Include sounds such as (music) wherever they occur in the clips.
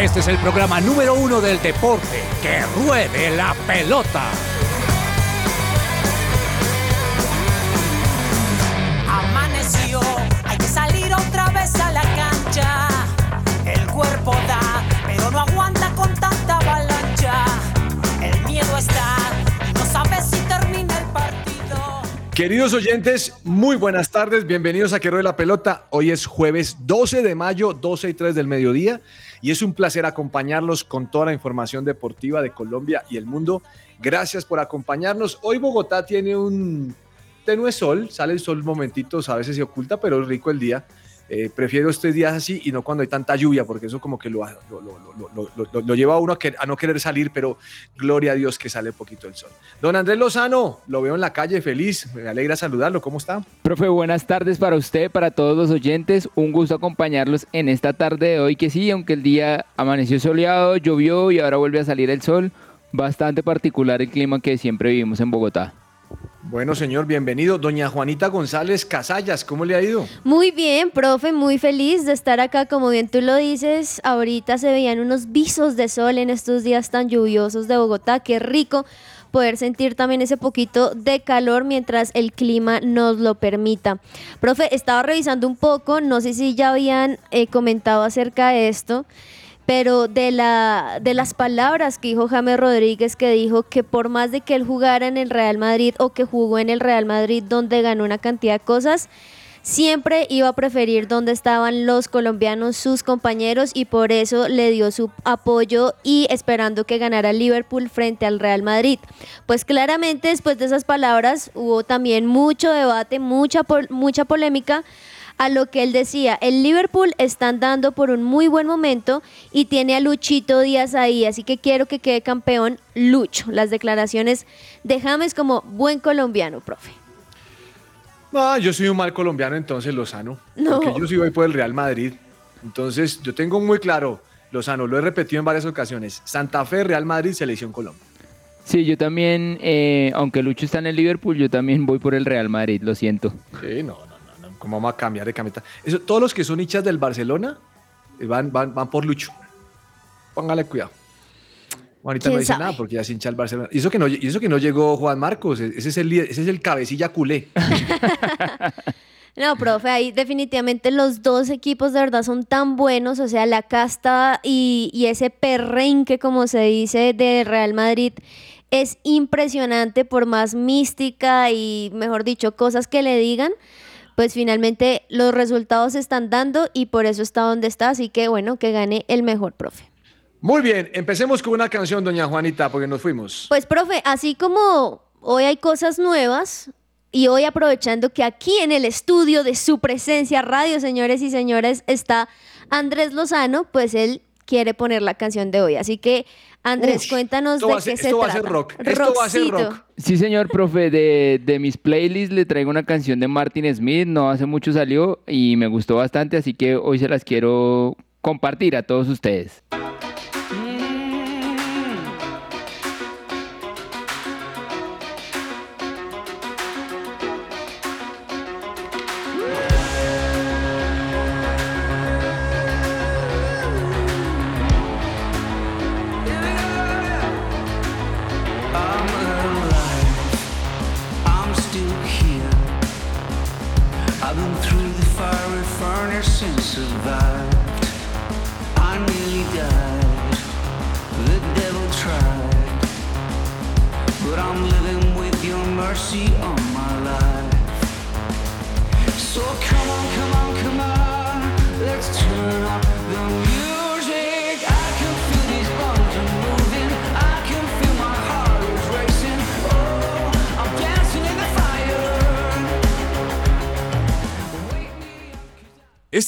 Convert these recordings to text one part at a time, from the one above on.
Este es el programa número uno del deporte. Que ruede la pelota. Amaneció, hay que salir otra vez a la cancha. El cuerpo da, pero no aguanta con tanta avalancha. El miedo está, y no sabes si termina el partido. Queridos oyentes, muy buenas tardes. Bienvenidos a Que Ruede la Pelota. Hoy es jueves 12 de mayo, 12 y 3 del mediodía. Y es un placer acompañarlos con toda la información deportiva de Colombia y el mundo. Gracias por acompañarnos. Hoy Bogotá tiene un tenue sol, sale el sol momentitos, a veces se oculta, pero es rico el día. Eh, prefiero estos días así y no cuando hay tanta lluvia, porque eso como que lo, lo, lo, lo, lleva a uno a, que, a, no querer salir, pero gloria a Dios que sale poquito el sol. Don Andrés Lozano, lo veo en la calle feliz, me alegra saludarlo, ¿cómo está? Profe, buenas tardes para usted, para todos los oyentes, un gusto acompañarlos en esta tarde de hoy, que sí, aunque el día amaneció soleado, llovió y ahora vuelve a salir el sol, bastante particular el clima que siempre vivimos en Bogotá. Bueno, señor, bienvenido. Doña Juanita González Casallas, ¿cómo le ha ido? Muy bien, profe, muy feliz de estar acá. Como bien tú lo dices, ahorita se veían unos visos de sol en estos días tan lluviosos de Bogotá. Qué rico poder sentir también ese poquito de calor mientras el clima nos lo permita. Profe, estaba revisando un poco, no sé si ya habían eh, comentado acerca de esto pero de, la, de las palabras que dijo James Rodríguez, que dijo que por más de que él jugara en el Real Madrid o que jugó en el Real Madrid donde ganó una cantidad de cosas, siempre iba a preferir donde estaban los colombianos, sus compañeros, y por eso le dio su apoyo y esperando que ganara Liverpool frente al Real Madrid. Pues claramente después de esas palabras hubo también mucho debate, mucha, mucha polémica a lo que él decía, el Liverpool está andando por un muy buen momento y tiene a Luchito Díaz ahí, así que quiero que quede campeón Lucho. Las declaraciones de James como buen colombiano, profe. Ah, yo soy un mal colombiano, entonces Lozano. No. Porque yo sí voy por el Real Madrid. Entonces, yo tengo muy claro, Lozano, lo he repetido en varias ocasiones. Santa Fe, Real Madrid, Selección Colombia. Sí, yo también, eh, aunque Lucho está en el Liverpool, yo también voy por el Real Madrid, lo siento. Sí, no, ¿Cómo vamos a cambiar de camiseta? Eso, todos los que son hinchas del Barcelona eh, van, van, van por Lucho. Póngale cuidado. Juanita ¿Quién no dice sabe? nada porque ya es hincha del Barcelona. Y eso que no, y eso que no llegó Juan Marcos, e, ese es el, ese es el cabecilla culé. (laughs) No, profe, ahí definitivamente los dos equipos de verdad son tan buenos, o sea, la casta y, y ese perrenque, como se dice, de Real Madrid es impresionante por más mística y, mejor dicho, cosas que le digan, pues finalmente los resultados se están dando y por eso está donde está, así que bueno, que gane el mejor, profe. Muy bien, empecemos con una canción, doña Juanita, porque nos fuimos. Pues, profe, así como hoy hay cosas nuevas y hoy aprovechando que aquí en el estudio de su presencia radio, señores y señores, está Andrés Lozano, pues él quiere poner la canción de hoy. Así que, Andrés, cuéntanos esto de va a ser- qué se esto va a trata. ser rock, esto va a ser rock. Sí, señor, profe, de, de mis playlists le traigo una canción de Martin Smith, no hace mucho salió y me gustó bastante, así que hoy se las quiero compartir a todos ustedes.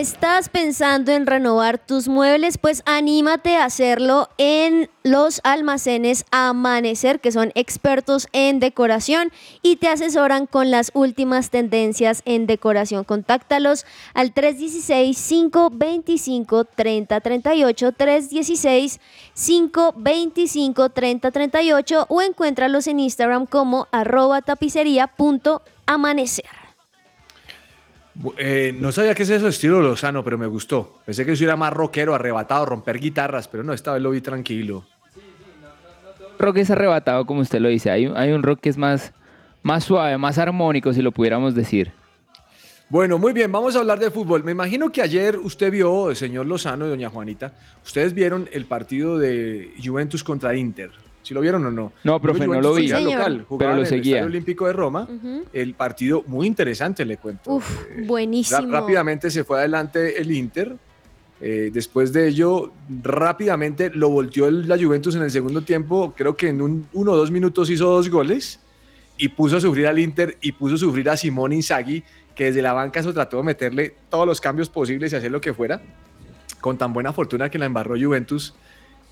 ¿Estás pensando en renovar tus muebles? Pues anímate a hacerlo en los almacenes Amanecer, que son expertos en decoración y te asesoran con las últimas tendencias en decoración. Contáctalos al 316-525-3038, 316-525-3038 o encuéntralos en Instagram como arroba tapicería.amanecer. Eh, no sabía que es eso estilo Lozano, pero me gustó. Pensé que eso era más rockero, arrebatado, romper guitarras, pero no, esta vez lo vi tranquilo. Rock es arrebatado, como usted lo dice, hay, un- hay un rock que es más, más suave, más armónico, si lo pudiéramos decir. Bueno, muy bien, vamos a hablar de fútbol. Me imagino que ayer usted vio, señor Lozano y doña Juanita, ustedes vieron el partido de Juventus contra Inter. ¿Sí lo vieron o no? No, profe, no lo vi. Sí, local, Pero lo en el seguía. Estadio Olímpico de Roma. El partido muy interesante, le cuento. Uf, Ra- buenísimo. rápidamente se fue adelante el Inter. Eh, después de ello, rápidamente lo volteó el- la Juventus en el segundo tiempo. Creo que en un, uno o dos minutos hizo dos goles y puso a sufrir al Inter y puso a sufrir a Simón Inzaghi, que desde la banca se trató de meterle todos los cambios posibles y hacer lo que fuera. Con tan buena fortuna que la embarró Juventus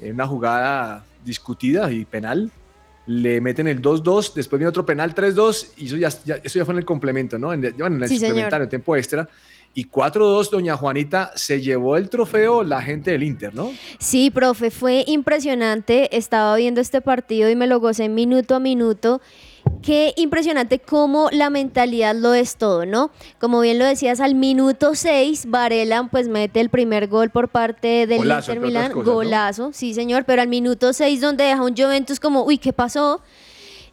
en una jugada discutida y penal. Le meten el 2-2, después viene otro penal 3-2 y eso ya, ya- eso ya fue en el complemento, ¿no? En, el- bueno, en el Sí, señor. tiempo extra. Y 4-2, doña Juanita, se llevó el trofeo la gente del Inter, ¿no? Sí, profe, fue impresionante. Estaba viendo este partido y me lo gocé minuto a minuto. Qué impresionante cómo la mentalidad lo es todo, ¿no? Como bien lo decías, al minuto 6, Varela pues mete el primer gol por parte del Golazo, Inter Milán. cosas, ¿no? Golazo, sí señor, pero al minuto 6 donde deja un Juventus como, uy, ¿qué pasó?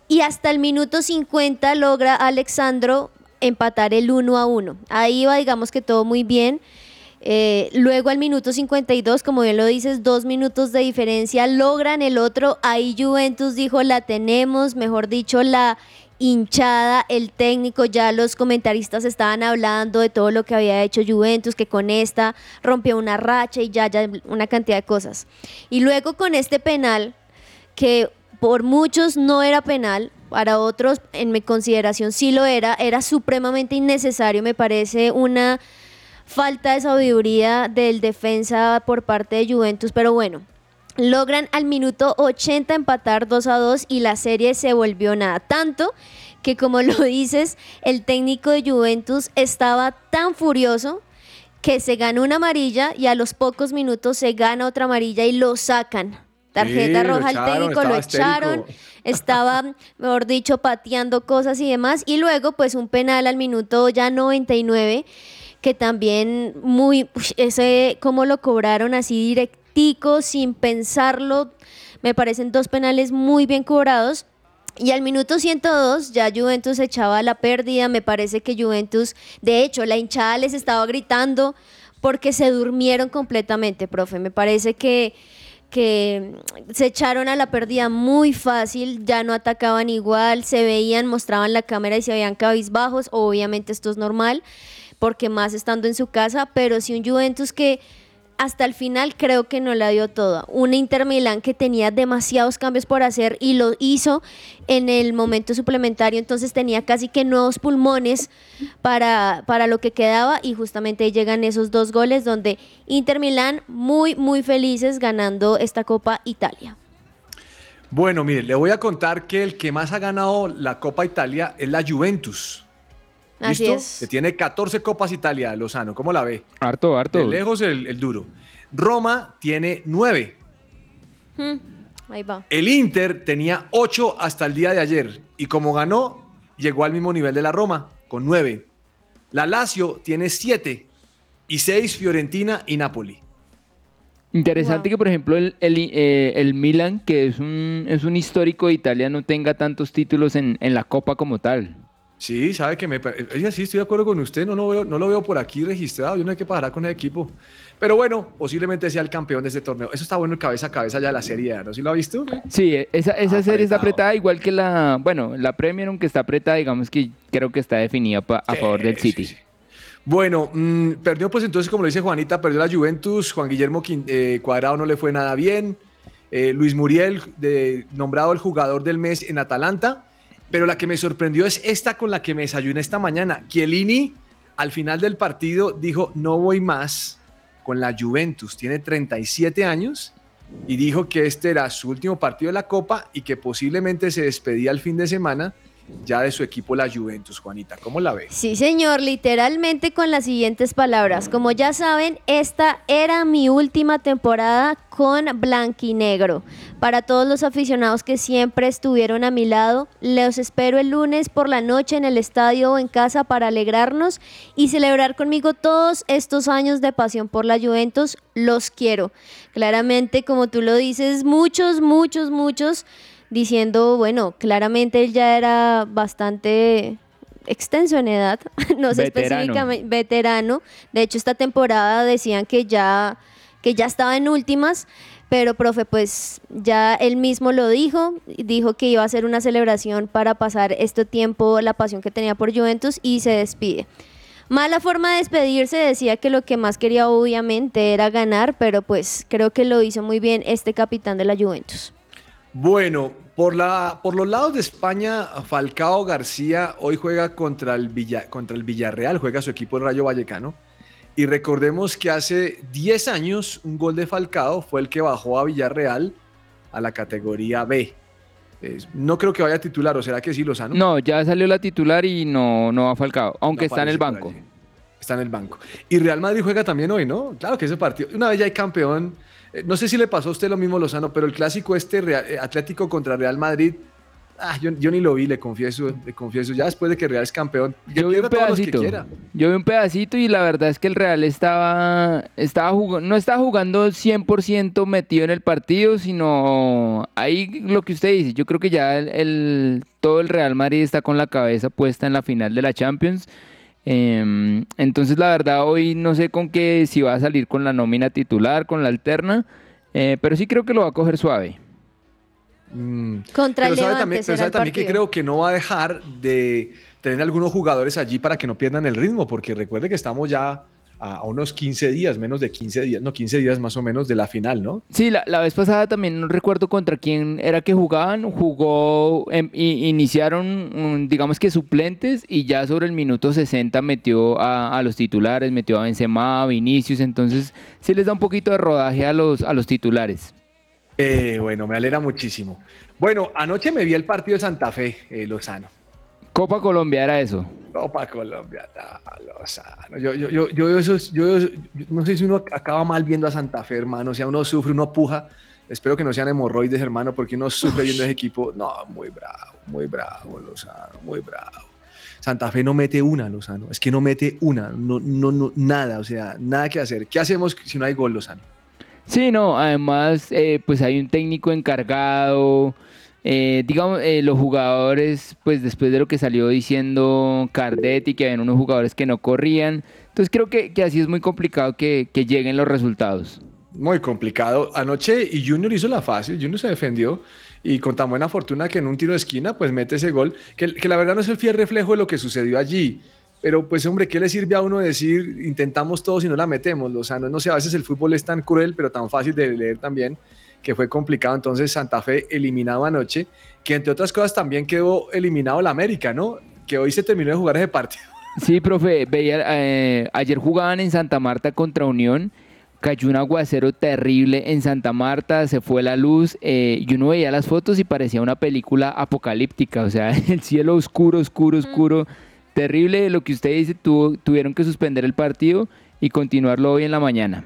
Y hasta el minuto 50 logra Alexandro empatar el 1 a 1. Ahí va, digamos que todo muy bien. Eh, luego al minuto 52, como bien lo dices, dos minutos de diferencia, logran el otro. Ahí Juventus dijo, la tenemos, mejor dicho, la hinchada, el técnico, ya los comentaristas estaban hablando de todo lo que había hecho Juventus, que con esta rompió una racha y ya, ya una cantidad de cosas. Y luego con este penal, que por muchos no era penal, para otros en mi consideración sí lo era, era supremamente innecesario, me parece una falta de sabiduría del defensa por parte de Juventus, pero bueno, logran al minuto 80 empatar 2 a 2 y la serie se volvió nada. Tanto que como (laughs) lo dices, el técnico de Juventus estaba tan furioso que se ganó una amarilla y a los pocos minutos se gana otra amarilla y lo sacan. Tarjeta Sí, roja al técnico, lo echaron, histérico. estaba, (laughs) mejor dicho, pateando cosas y demás. Y luego, pues un penal al minuto ya 99, que también muy, ese, cómo lo cobraron así directico, sin pensarlo. Me parecen dos penales muy bien cobrados. Y al minuto 102 ya Juventus echaba la pérdida, me parece que Juventus, de hecho, la hinchada les estaba gritando porque se durmieron completamente, profe. Me parece que, que se echaron a la pérdida muy fácil, ya no atacaban igual, se veían, mostraban la cámara y se veían cabizbajos, obviamente esto es normal, porque más estando en su casa, pero sí un Juventus que hasta el final creo que no la dio toda. Un Inter Milán que tenía demasiados cambios por hacer y lo hizo en el momento suplementario, entonces tenía casi que nuevos pulmones para, para lo que quedaba y justamente llegan esos dos goles donde Inter Milán muy, muy felices ganando esta Copa Italia. Bueno, mire, le voy a contar que el que más ha ganado la Copa Italia es la Juventus. Así ¿Listo? es. Que tiene 14 Copas Italia, Lozano. ¿Cómo la ve? Harto, harto. De lejos el, el duro. Roma tiene 9. Hmm, ahí va. El Inter tenía 8 hasta el día de ayer. Y como ganó, llegó al mismo nivel de la Roma, con 9. La Lazio tiene 7. Y 6 Fiorentina y Napoli. Interesante que, por ejemplo, el, el, eh, el Milan, que es un, es un histórico de Italia, no tenga tantos títulos en, en la Copa como tal. Sí, sabe que me. pare- Oiga, sí, estoy de acuerdo con usted. No lo veo, no lo veo por aquí registrado. Yo no hay que parar con el equipo. Pero bueno, posiblemente sea el campeón de este torneo. Eso está bueno el cabeza a cabeza ya de la Serie ¿no? ¿Sí lo ha visto? Sí, e, esa, esa serie está apretada igual que la, bueno, la Premier, aunque está apretada, digamos que creo que está definida pa- a Sí, favor del City. sí. Bueno, mm, perdió pues entonces, como lo dice Juanita, perdió la Juventus. Juan Guillermo eh, Cuadrado no le fue nada bien. Eh, Luis Muriel, de- nombrado el jugador del mes en Atalanta. Pero la que me sorprendió es esta con la que me desayuné esta mañana. Chiellini, al final del partido, dijo, no voy más con la Juventus. Tiene 37 años y dijo que este era su último partido de la Copa y que posiblemente se despedía el fin de semana ya de su equipo, la Juventus. Juanita, ¿cómo la ve? Sí, señor, literalmente con las siguientes palabras. Como ya saben, esta era mi última temporada con Blanquinegro. Para todos los aficionados que siempre estuvieron a mi lado, los espero el lunes por la noche en el estadio o en casa para alegrarnos y celebrar conmigo todos estos años de pasión por la Juventus. Los quiero. Claramente, como tú lo dices, muchos, muchos, muchos diciendo, bueno, claramente él ya era bastante extenso en edad, (laughs) no sé Veterano. específicamente, veterano. De hecho, esta temporada decían que ya, que ya estaba en últimas, pero profe, pues ya él mismo lo dijo, dijo que iba a hacer una celebración para pasar este tiempo, la pasión que tenía por Juventus y se despide. Mala forma de despedirse, decía que lo que más quería obviamente era ganar, pero pues creo que lo hizo muy bien este capitán de la Juventus. Bueno, por, la, por los lados de España, Falcao García hoy juega contra el, Villa, contra el Villarreal, juega su equipo el Rayo Vallecano. Y recordemos que hace 10 años un gol de Falcao fue el que bajó a Villarreal a la categoría B. No creo que vaya a titular, ¿o será que sí, Lozano? No, ya salió la titular y no, no ha falcado, aunque No está en el banco. Está en el banco. Y Real Madrid juega también hoy, ¿no? Claro que ese partido. Una vez ya hay campeón. Eh, No sé si le pasó a usted lo mismo, Lozano, pero el clásico este Real- eh, Atlético contra Real Madrid. Ah, yo, yo ni lo vi, le confieso, le confieso. Ya después de que Real es campeón. Yo vi un pedacito. Yo vi un pedacito y la verdad es que el Real estaba, estaba jugando, no estaba jugando 100% metido en el partido, sino ahí lo que usted dice. Yo creo que ya el, el- todo el Real Madrid está con la cabeza puesta en la final de la Champions. Em, entonces la verdad hoy no sé con qué, si va a salir con la nómina titular, con la alterna, eh, pero sí creo que lo va a coger suave. Mm. Contra pero el sabe también, pero será sabe el también que creo que no va a dejar de tener algunos jugadores allí para que no pierdan el ritmo, porque recuerde que estamos ya a, unos 15 días, menos de 15 días, no, 15 días más o menos de la final, ¿no? Sí, la, la vez pasada también no recuerdo contra quién era que jugaban. Jugó, em, iniciaron, mm, digamos que suplentes y ya sobre el minuto 60 metió a, a los titulares, metió a Benzema, a Vinicius. Entonces sí les da un poquito de rodaje a los, a los titulares. Eh, bueno, me alegra muchísimo. Bueno, anoche me vi el partido de Santa Fe, eh, Lozano. Copa Colombia era eso. Copa Colombia, no, Lozano. Yo, yo, yo, yo, yo- no sé si uno acaba mal viendo a Santa Fe, hermano. O sea, uno sufre, uno puja. Espero que no sean hemorroides, hermano, porque uno sufre viendo ese equipo. No, muy bravo, muy bravo, Lozano, muy bravo. Santa Fe no mete una, Lozano. Es que no mete una, no, no, no, nada, o sea, nada que hacer. ¿Qué hacemos si no hay gol, Lozano? Sí, no, además eh, pues hay un técnico encargado, eh, digamos, eh, los jugadores, pues después de lo que salió diciendo Cardetti, que habían unos jugadores que no corrían, entonces creo que, que así es muy complicado que, que lleguen los resultados. Muy complicado. Anoche y Junior hizo la fácil, Junior se defendió y con tan buena fortuna que en un tiro de esquina pues mete ese gol, que, que la verdad no es el fiel reflejo de lo que sucedió allí. Pero pues hombre, ¿qué le sirve a uno decir intentamos todo si no la metemos? O sea, no, no sé, a veces el fútbol es tan cruel pero tan fácil de leer también que fue complicado. Entonces Santa Fe eliminado anoche, que entre otras cosas también quedó eliminado la América, ¿no? Que hoy se terminó de jugar ese partido. (laughs) Sí, profe, veía, eh, ayer jugaban en Santa Marta contra Unión, cayó un aguacero terrible en Santa Marta, se fue la luz, eh, y uno veía las fotos y parecía una película apocalíptica, o sea, (laughs) el cielo oscuro, oscuro, oscuro, terrible, lo que usted dice, tuvo- tuvieron que suspender el partido y continuarlo hoy en la mañana.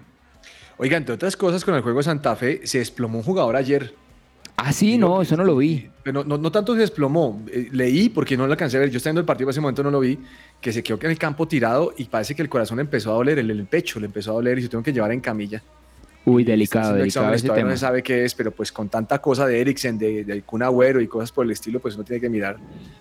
Oiga, entre otras cosas, con el juego de Santa Fe se desplomó un jugador ayer. Ah, sí, no, eso no lo vi. Pero no, no tanto se desplomó. eh, leí porque no lo alcancé a ver. Yo estaba viendo el partido en ese momento no lo vi. Que se quedó en el campo tirado y parece que el corazón empezó a doler, el, el pecho le empezó a doler y se tuvo que llevar en camilla. Uy, delicado, delicado ese tema. No se sabe qué es, pero pues con tanta cosa de Eriksen, de, de Kun Agüero y cosas por el estilo, pues uno tiene que mirar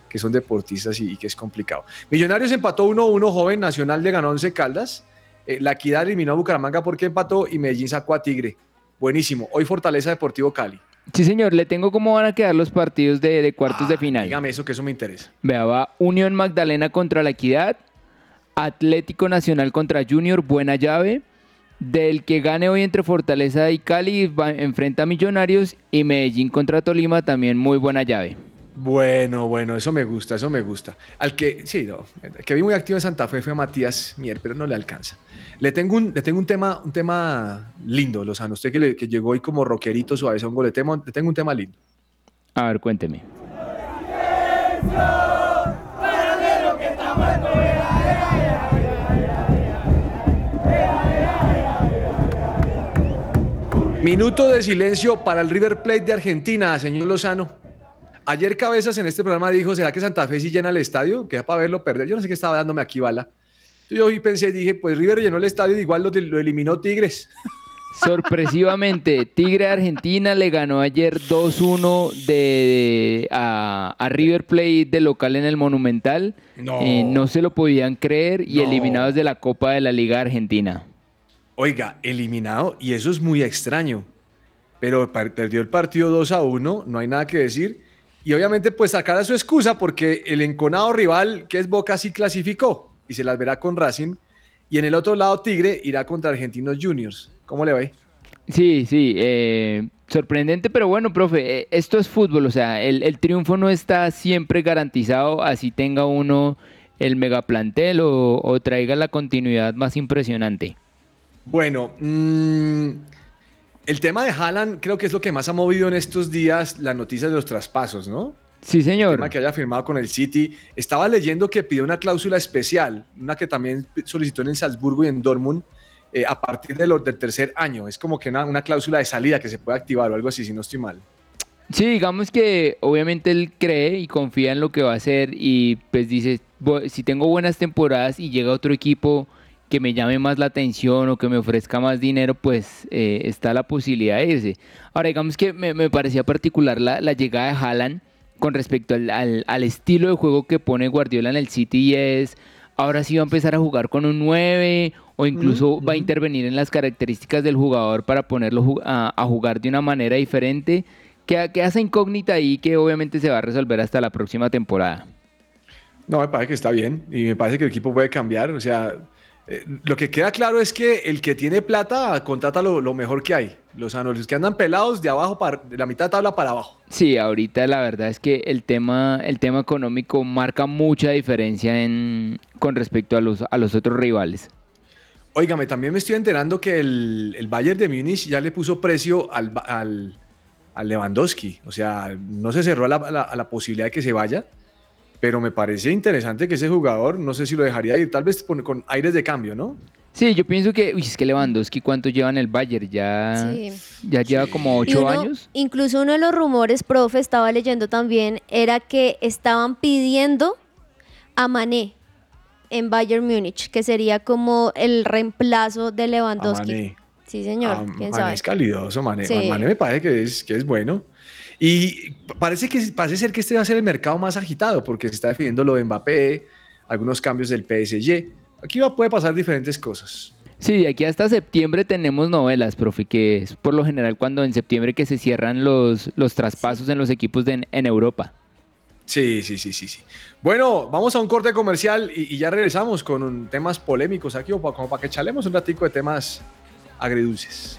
que son deportistas y, y que es complicado. Millonarios empató 1-1, joven, Nacional le ganó 11 Caldas. Eh, la Equidad eliminó a Bucaramanga porque empató y Medellín sacó a Tigre. Buenísimo. Hoy Fortaleza Deportivo Cali. Sí, señor, le tengo cómo van a quedar los partidos de, de cuartos de final. Dígame eso, que eso me interesa. Vea, va Unión Magdalena contra la Equidad, Atlético Nacional contra Junior, buena llave. Del que gane hoy entre Fortaleza y Cali, va, enfrenta a Millonarios y Medellín contra Tolima, también muy buena llave. Bueno, bueno, eso me gusta, eso me gusta. Al que, sí, no, el que vi muy activo en Santa Fe fue Matías Mier, pero no le alcanza. Le tengo un, le tengo un tema, un tema lindo, Lozano. Usted que, le- que llegó hoy como rockerito suavezongo, le, temo- le tengo un tema lindo. A ver, cuénteme. Minuto de silencio para el River Plate de Argentina, señor Lozano. Ayer Cabezas en este programa dijo, ¿será que Santa Fe sí llena el estadio? Que es para verlo perder. Yo no sé qué estaba dándome aquí bala. Yo hoy pensé, dije, pues River llenó el estadio y igual lo, lo eliminó Tigres. (laughs) Sorpresivamente, Tigre de Argentina le ganó ayer 2-1 de, a, a River Plate de local en el Monumental. No. Eh, no se lo podían creer y No. eliminados de la Copa de la Liga Argentina. Oiga, eliminado, y eso es muy extraño. Pero per- perdió el partido 2 a 1, no hay nada que decir. Y obviamente, pues sacará su excusa porque el enconado rival, que es Boca, sí clasificó y se las verá con Racing. Y en el otro lado, Tigre irá contra Argentinos Juniors. ¿Cómo le va? ahí? Sí, sí, eh, sorprendente, pero bueno, profe, eh, esto es fútbol, o sea, el, el triunfo no está siempre garantizado, así tenga uno el megaplantel o, o traiga la continuidad más impresionante. Bueno, mm, el tema de Haaland creo que es lo que más ha movido en estos días las noticias de los traspasos, ¿no? Sí, El señor. tema que haya firmado con el City. Estaba leyendo que pidió una cláusula especial, una que también solicitó en el Salzburgo y en Dortmund, eh, a partir de lo- del tercer año. Es como que una, una cláusula de salida que se puede activar o algo así, si no estoy mal. Sí, digamos que obviamente él cree y confía en lo que va a hacer y pues dice, "Bu- si tengo buenas temporadas y llega otro equipo que me llame más la atención o que me ofrezca más dinero, pues eh, está la posibilidad de irse. Ahora, digamos que me, me parecía particular la, la llegada de Haaland con respecto al, al- al estilo de juego que pone Guardiola en el City y es, ahora sí va a empezar a jugar con un 9 o incluso va a intervenir en las características del jugador para ponerlo a jugar de una manera diferente. queda, queda esa incógnita ahí que obviamente se va a resolver hasta la próxima temporada. No, me parece que está bien y me parece que el equipo puede cambiar. O sea, eh, lo que queda claro es que el que tiene plata contrata lo, lo mejor que hay. Los, que andan pelados de abajo para de la mitad de tabla para abajo. Sí, ahorita la verdad es que el tema, el tema económico marca mucha diferencia en, con respecto a los, a los otros rivales. Óigame, también me estoy enterando que el, el Bayern de Múnich ya le puso precio al, al, al Lewandowski. O sea, no se cerró a la, a la- a la posibilidad de que se vaya, pero me parece interesante que ese jugador, no sé si lo dejaría ir, tal vez con, con aires de cambio, ¿no? Sí, yo pienso que, uy, es que Lewandowski, ¿cuánto lleva en el Bayern? Ya, Sí. ya lleva como ocho uno- años. Incluso uno de los rumores, profe, estaba leyendo también, era que estaban pidiendo a Mané en Bayern Múnich, que sería como el reemplazo de Lewandowski. Mané. Sí, señor. Ah, ¿Quién Mané sabe? es calidoso, Mané. Sí. Mané me parece que es, que es bueno. Y parece, que, parece ser que este va a ser el mercado más agitado porque se está definiendo lo de Mbappé, algunos cambios del PSG. Aquí va, puede pasar diferentes cosas. Sí, de aquí hasta septiembre tenemos novelas, profe, que es por lo general cuando en septiembre que se cierran los, los traspasos en los equipos de, en Europa. Sí, sí, sí, sí, sí. Bueno, vamos a un corte comercial y, y ya regresamos con un- temas polémicos aquí, o pa- como para que echalemos un ratico de temas agridulces.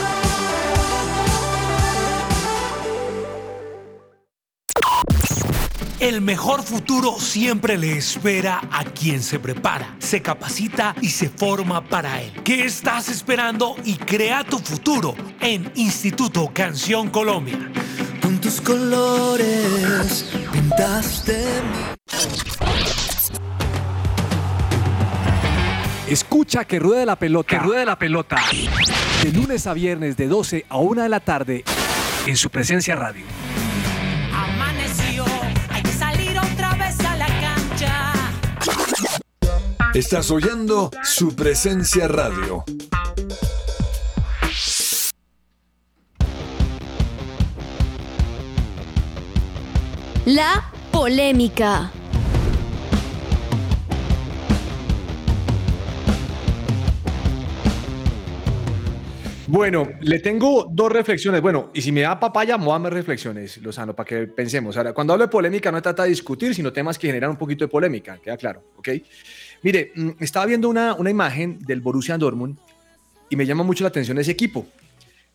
El mejor futuro siempre le espera a quien se prepara, se capacita y se forma para él. ¿Qué estás esperando y crea tu futuro en Instituto Canción Colombia? Con tus colores pintaste Escucha que ruede la pelota. Que ruede la pelota. De lunes a viernes de 12 a 1 de la tarde en su presencia radio. Estás oyendo su presencia radio. La polémica. Bueno, le tengo dos reflexiones. Bueno, y si me da papaya, me voy a dar más reflexiones, Lozano, para que pensemos. Ahora, cuando hablo de polémica, no trata de discutir, sino temas que generan un poquito de polémica, queda claro, ¿ok? Mire, mm, estaba viendo una, una imagen del Borussia Dortmund y me llama mucho la atención ese equipo.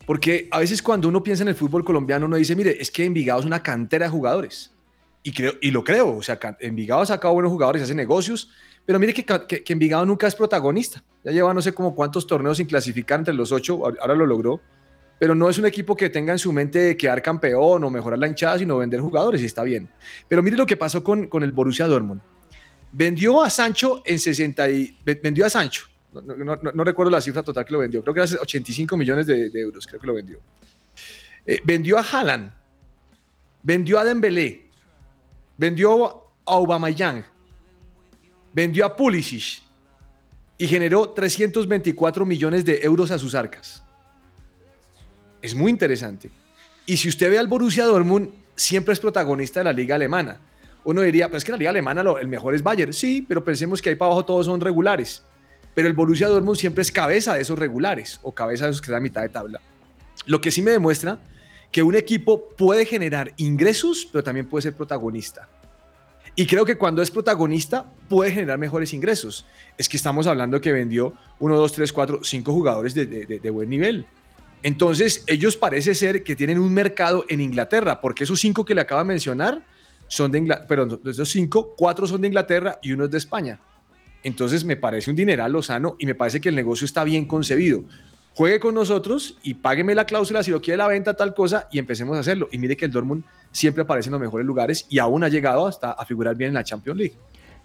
Porque a veces cuando uno piensa en el fútbol colombiano, uno dice, mire, es que Envigado es una cantera de jugadores. Y, creo, y lo creo, o sea, Envigado ha sacado buenos jugadores, hace negocios, Pero mire que, que, que Envigado nunca es protagonista. Ya lleva no sé como cuántos torneos sin clasificar entre los ocho, ahora lo logró. Pero no es un equipo que tenga en su mente quedar campeón o mejorar la hinchada, sino vender jugadores y está bien. Pero mire lo que pasó con, con el Borussia Dortmund. Vendió a Sancho en 60 y, vendió a Sancho. No, recuerdo la cifra total que lo vendió. Creo que era 85 millones de, de euros, creo que lo vendió. Eh, vendió a Haaland. Vendió a Dembélé. Vendió a Aubameyang. Vendió a Pulisic. Y generó 324 millones de euros a sus arcas. Es muy interesante. Y si usted ve al Borussia Dortmund, siempre es protagonista de la liga alemana. Uno diría, pero es que la liga alemana lo, el mejor es Bayern. Sí, pero pensemos que ahí para abajo todos son regulares. Pero el Borussia Dortmund siempre es cabeza de esos regulares o cabeza de esos que están a mitad de tabla. Lo que sí me demuestra que un equipo puede generar ingresos, pero también puede ser protagonista. Y creo que cuando es protagonista puede generar mejores ingresos. Es que estamos hablando que vendió 1, 2, 3, 4, 5 jugadores de, de, buen nivel. Entonces, ellos parece ser que tienen un mercado en Inglaterra, porque esos cinco que le acaba de mencionar son de Inglaterra, perdón, esos cinco, cuatro son de Inglaterra y uno es de España. Entonces, me parece un dineral Lozano y me parece que el negocio está bien concebido. Juegue con nosotros y págueme la cláusula si lo quiere la venta, tal cosa, y empecemos a hacerlo. Y mire que el Dortmund siempre aparece en los mejores lugares y aún ha llegado hasta a figurar bien en la Champions League.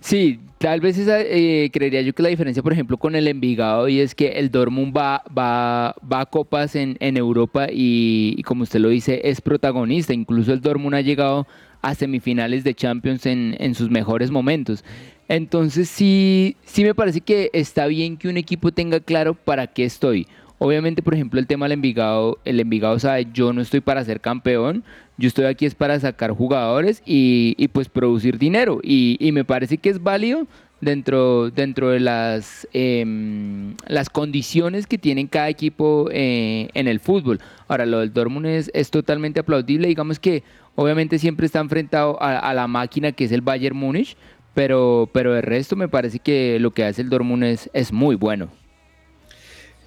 Sí, tal vez esa, eh, creería yo que la diferencia, por ejemplo, con el Envigado y es que el Dortmund va, va, va a copas en, Europa y, y, como usted lo dice, es protagonista. Incluso el Dortmund ha llegado a semifinales de Champions en, en sus mejores momentos. Entonces sí, sí me parece que está bien que un equipo tenga claro para qué estoy. Obviamente, por ejemplo, el tema del Envigado, el Envigado sabe, yo no estoy para ser campeón, yo estoy aquí es para sacar jugadores y, y pues producir dinero. Y, y, me parece que es válido dentro, dentro de las, eh, las condiciones que tienen cada equipo eh, en el fútbol. Ahora, lo del Dortmund es, es, totalmente aplaudible. Digamos que obviamente siempre está enfrentado a, a la máquina que es el Bayern Múnich, pero, pero el resto me parece que lo que hace el Dortmund es, es muy bueno.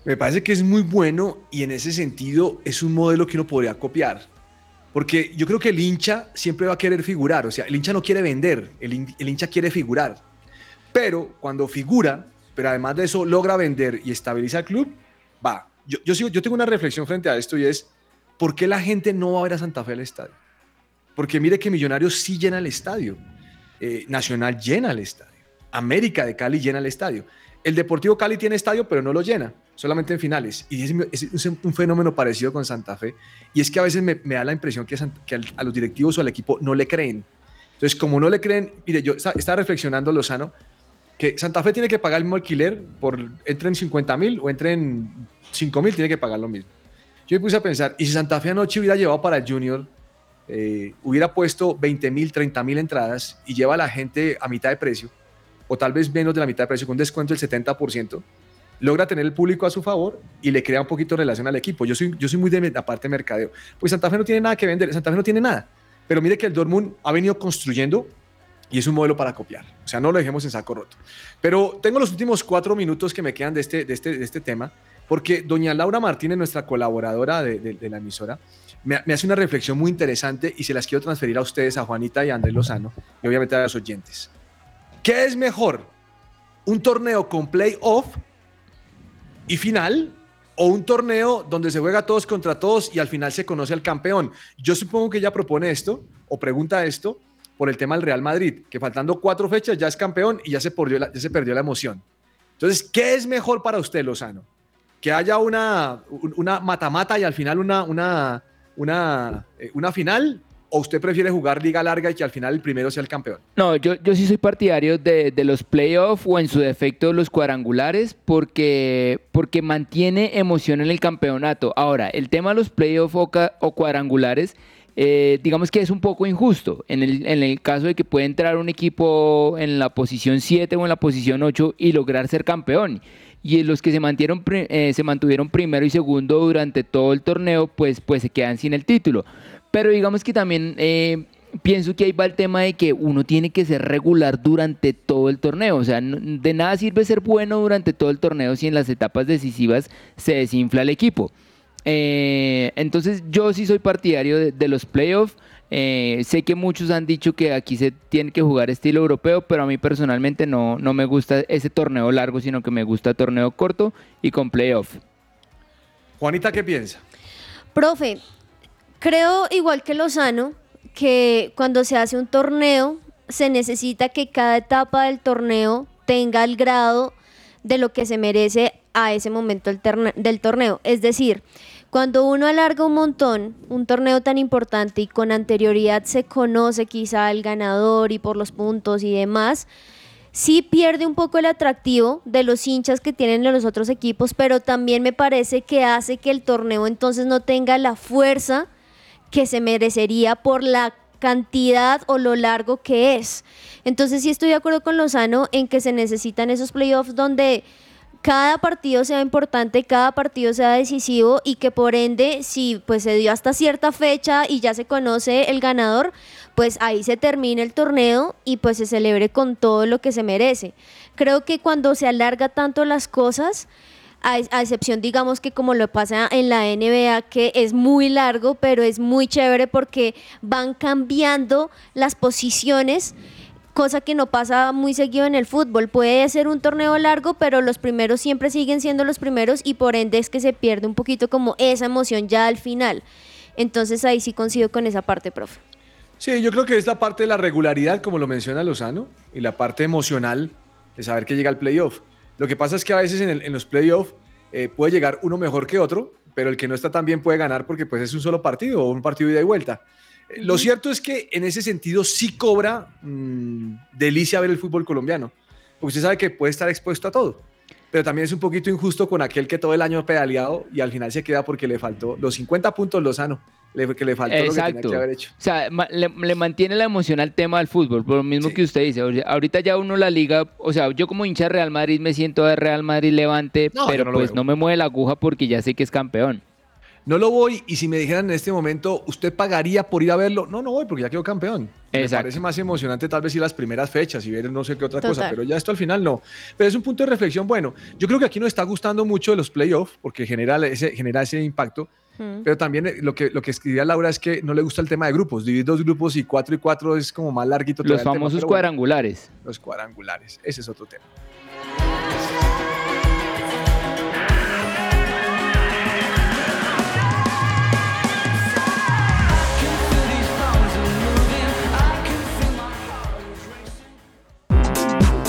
Me parece que es muy bueno y en ese sentido es un modelo que uno podría copiar. Porque yo creo que el hincha siempre va a querer figurar. O sea, el hincha no quiere vender, el, el hincha quiere figurar. Pero cuando figura, pero además de eso logra vender y estabiliza el club, va. Yo, tengo una reflexión frente a esto y es, ¿por qué la gente no va a ver a Santa Fe al estadio? Porque mire que Millonarios sí llena el estadio. Eh, Nacional llena el estadio. América de Cali llena el estadio. El Deportivo Cali tiene estadio, pero no lo llena, solamente en finales. Y es, un fenómeno parecido con Santa Fe. Y es que a veces me, da la impresión que, que, a los directivos o al equipo no le creen. Entonces, como no le creen, mire, yo estaba reflexionando, Lozano, que Santa Fe tiene que pagar el mismo alquiler por entre en 50 mil o entre en 5 mil, tiene que pagar lo mismo. Yo me puse a pensar, y si Santa Fe anoche hubiera llevado para el Junior, eh, hubiera puesto 20 mil, 30 mil entradas y lleva a la gente a mitad de precio, o tal vez menos de la mitad de precio, con un descuento del 70%, logra tener el público a su favor y le crea un poquito de relación al equipo. Yo soy, yo soy muy de la parte de mercadeo. Pues Santa Fe no tiene nada que vender, Santa Fe no tiene nada. Pero mire que el Dortmund ha venido construyendo y es un modelo para copiar. O sea, no lo dejemos en saco roto. Pero tengo los últimos cuatro minutos que me quedan de este, de este, de este tema, porque doña Laura Martínez, nuestra colaboradora de, de, de la emisora, me, me, hace una reflexión muy interesante y se las quiero transferir a ustedes, a Juanita y a Andrés Lozano, y obviamente a los oyentes. ¿Qué es mejor? ¿Un torneo con playoff y final? ¿O un torneo donde se juega todos contra todos y al final se conoce al campeón? Yo supongo que ella propone esto o pregunta esto por el tema del Real Madrid, que faltando cuatro fechas ya es campeón y ya se perdió la, emoción. Entonces, ¿qué es mejor para usted, Lozano? Que haya una mata-mata y al final una, una, una, eh, una final ¿O usted prefiere jugar liga larga y que al final el primero sea el campeón? No, yo, yo sí soy partidario de, de los playoffs o en su defecto los cuadrangulares porque, porque mantiene emoción en el campeonato. Ahora, el tema de los playoffs o, o cuadrangulares, eh, digamos que es un poco injusto en el, en el caso de que puede entrar un equipo en la posición 7 o en la posición 8 y lograr ser campeón y los que se mantuvieron, eh, se mantuvieron primero y segundo durante todo el torneo, pues, pues se quedan sin el título. Pero digamos que también eh, pienso que ahí va el tema de que uno tiene que ser regular durante todo el torneo. O sea, de nada sirve ser bueno durante todo el torneo si en las etapas decisivas se desinfla el equipo. Eh, entonces yo sí soy partidario de, de los playoffs. Eh, sé que muchos han dicho que aquí se tiene que jugar estilo europeo, pero a mí personalmente no, no me gusta ese torneo largo, sino que me gusta torneo corto y con playoff. Juanita, ¿qué piensa? Profe, creo igual que Lozano que cuando se hace un torneo se necesita que cada etapa del torneo tenga el grado de lo que se merece a ese momento del, torneo. Es decir, cuando uno alarga un montón un torneo tan importante y con anterioridad se conoce quizá el ganador y por los puntos y demás, sí pierde un poco el atractivo de los hinchas que tienen los otros equipos, pero también me parece que hace que el torneo entonces no tenga la fuerza que se merecería por la cantidad o lo largo que es. Entonces sí estoy de acuerdo con Lozano en que se necesitan esos playoffs donde cada partido sea importante, cada partido sea decisivo y que por ende, si pues se dio hasta cierta fecha y ya se conoce el ganador, pues ahí se termine el torneo y pues se celebre con todo lo que se merece. Creo que cuando se alarga tanto las cosas, a, excepción digamos que como lo pasa en la NBA, que es muy largo, pero es muy chévere porque van cambiando las posiciones cosa que no pasa muy seguido en el fútbol. Puede ser un torneo largo, pero los primeros siempre siguen siendo los primeros y por ende es que se pierde un poquito como esa emoción ya al final. Entonces ahí sí coincido con esa parte, profe. Sí, yo creo que es la parte de la regularidad, como lo menciona Lozano, y la parte emocional de saber que llega el playoff. Lo que pasa es que a veces en, el- en los playoffs eh, puede llegar uno mejor que otro, pero el que no está tan bien puede ganar porque pues es un solo partido o un partido de ida y vuelta. Eh, Lo cierto es que en ese sentido sí cobra mm, delicia ver el fútbol colombiano, porque usted sabe que puede estar expuesto a todo, pero también es un poquito injusto con aquel que todo el año ha pedaleado y al final se queda porque le faltó los 50 puntos Lozano, le- que le faltó lo que tenía Exacto. que haber hecho. O sea, le, le mantiene la emoción al tema del fútbol, por lo mismo que usted dice. o sea, Ahorita ya uno la liga, o sea, yo como hincha de Real Madrid me siento de Real Madrid Levante, No, pero no lo pues veo. no me mueve la aguja porque ya sé que es campeón. No lo voy y si me dijeran en este momento, ¿usted pagaría por ir a verlo? No, no voy porque ya quedó campeón. Me Exacto. parece más emocionante tal vez ir las primeras fechas y ver no sé qué otra cosa, Total. pero ya esto al final no. Pero es un punto de reflexión bueno. Yo creo que aquí nos está gustando mucho de los playoffs porque genera ese, genera ese impacto. Pero también eh, lo que, lo que escribía Laura es que no le gusta el tema de grupos. Dividir dos grupos y cuatro y cuatro es como más larguito. Los tema, famosos bueno, cuadrangulares. Los cuadrangulares. Ese es otro tema.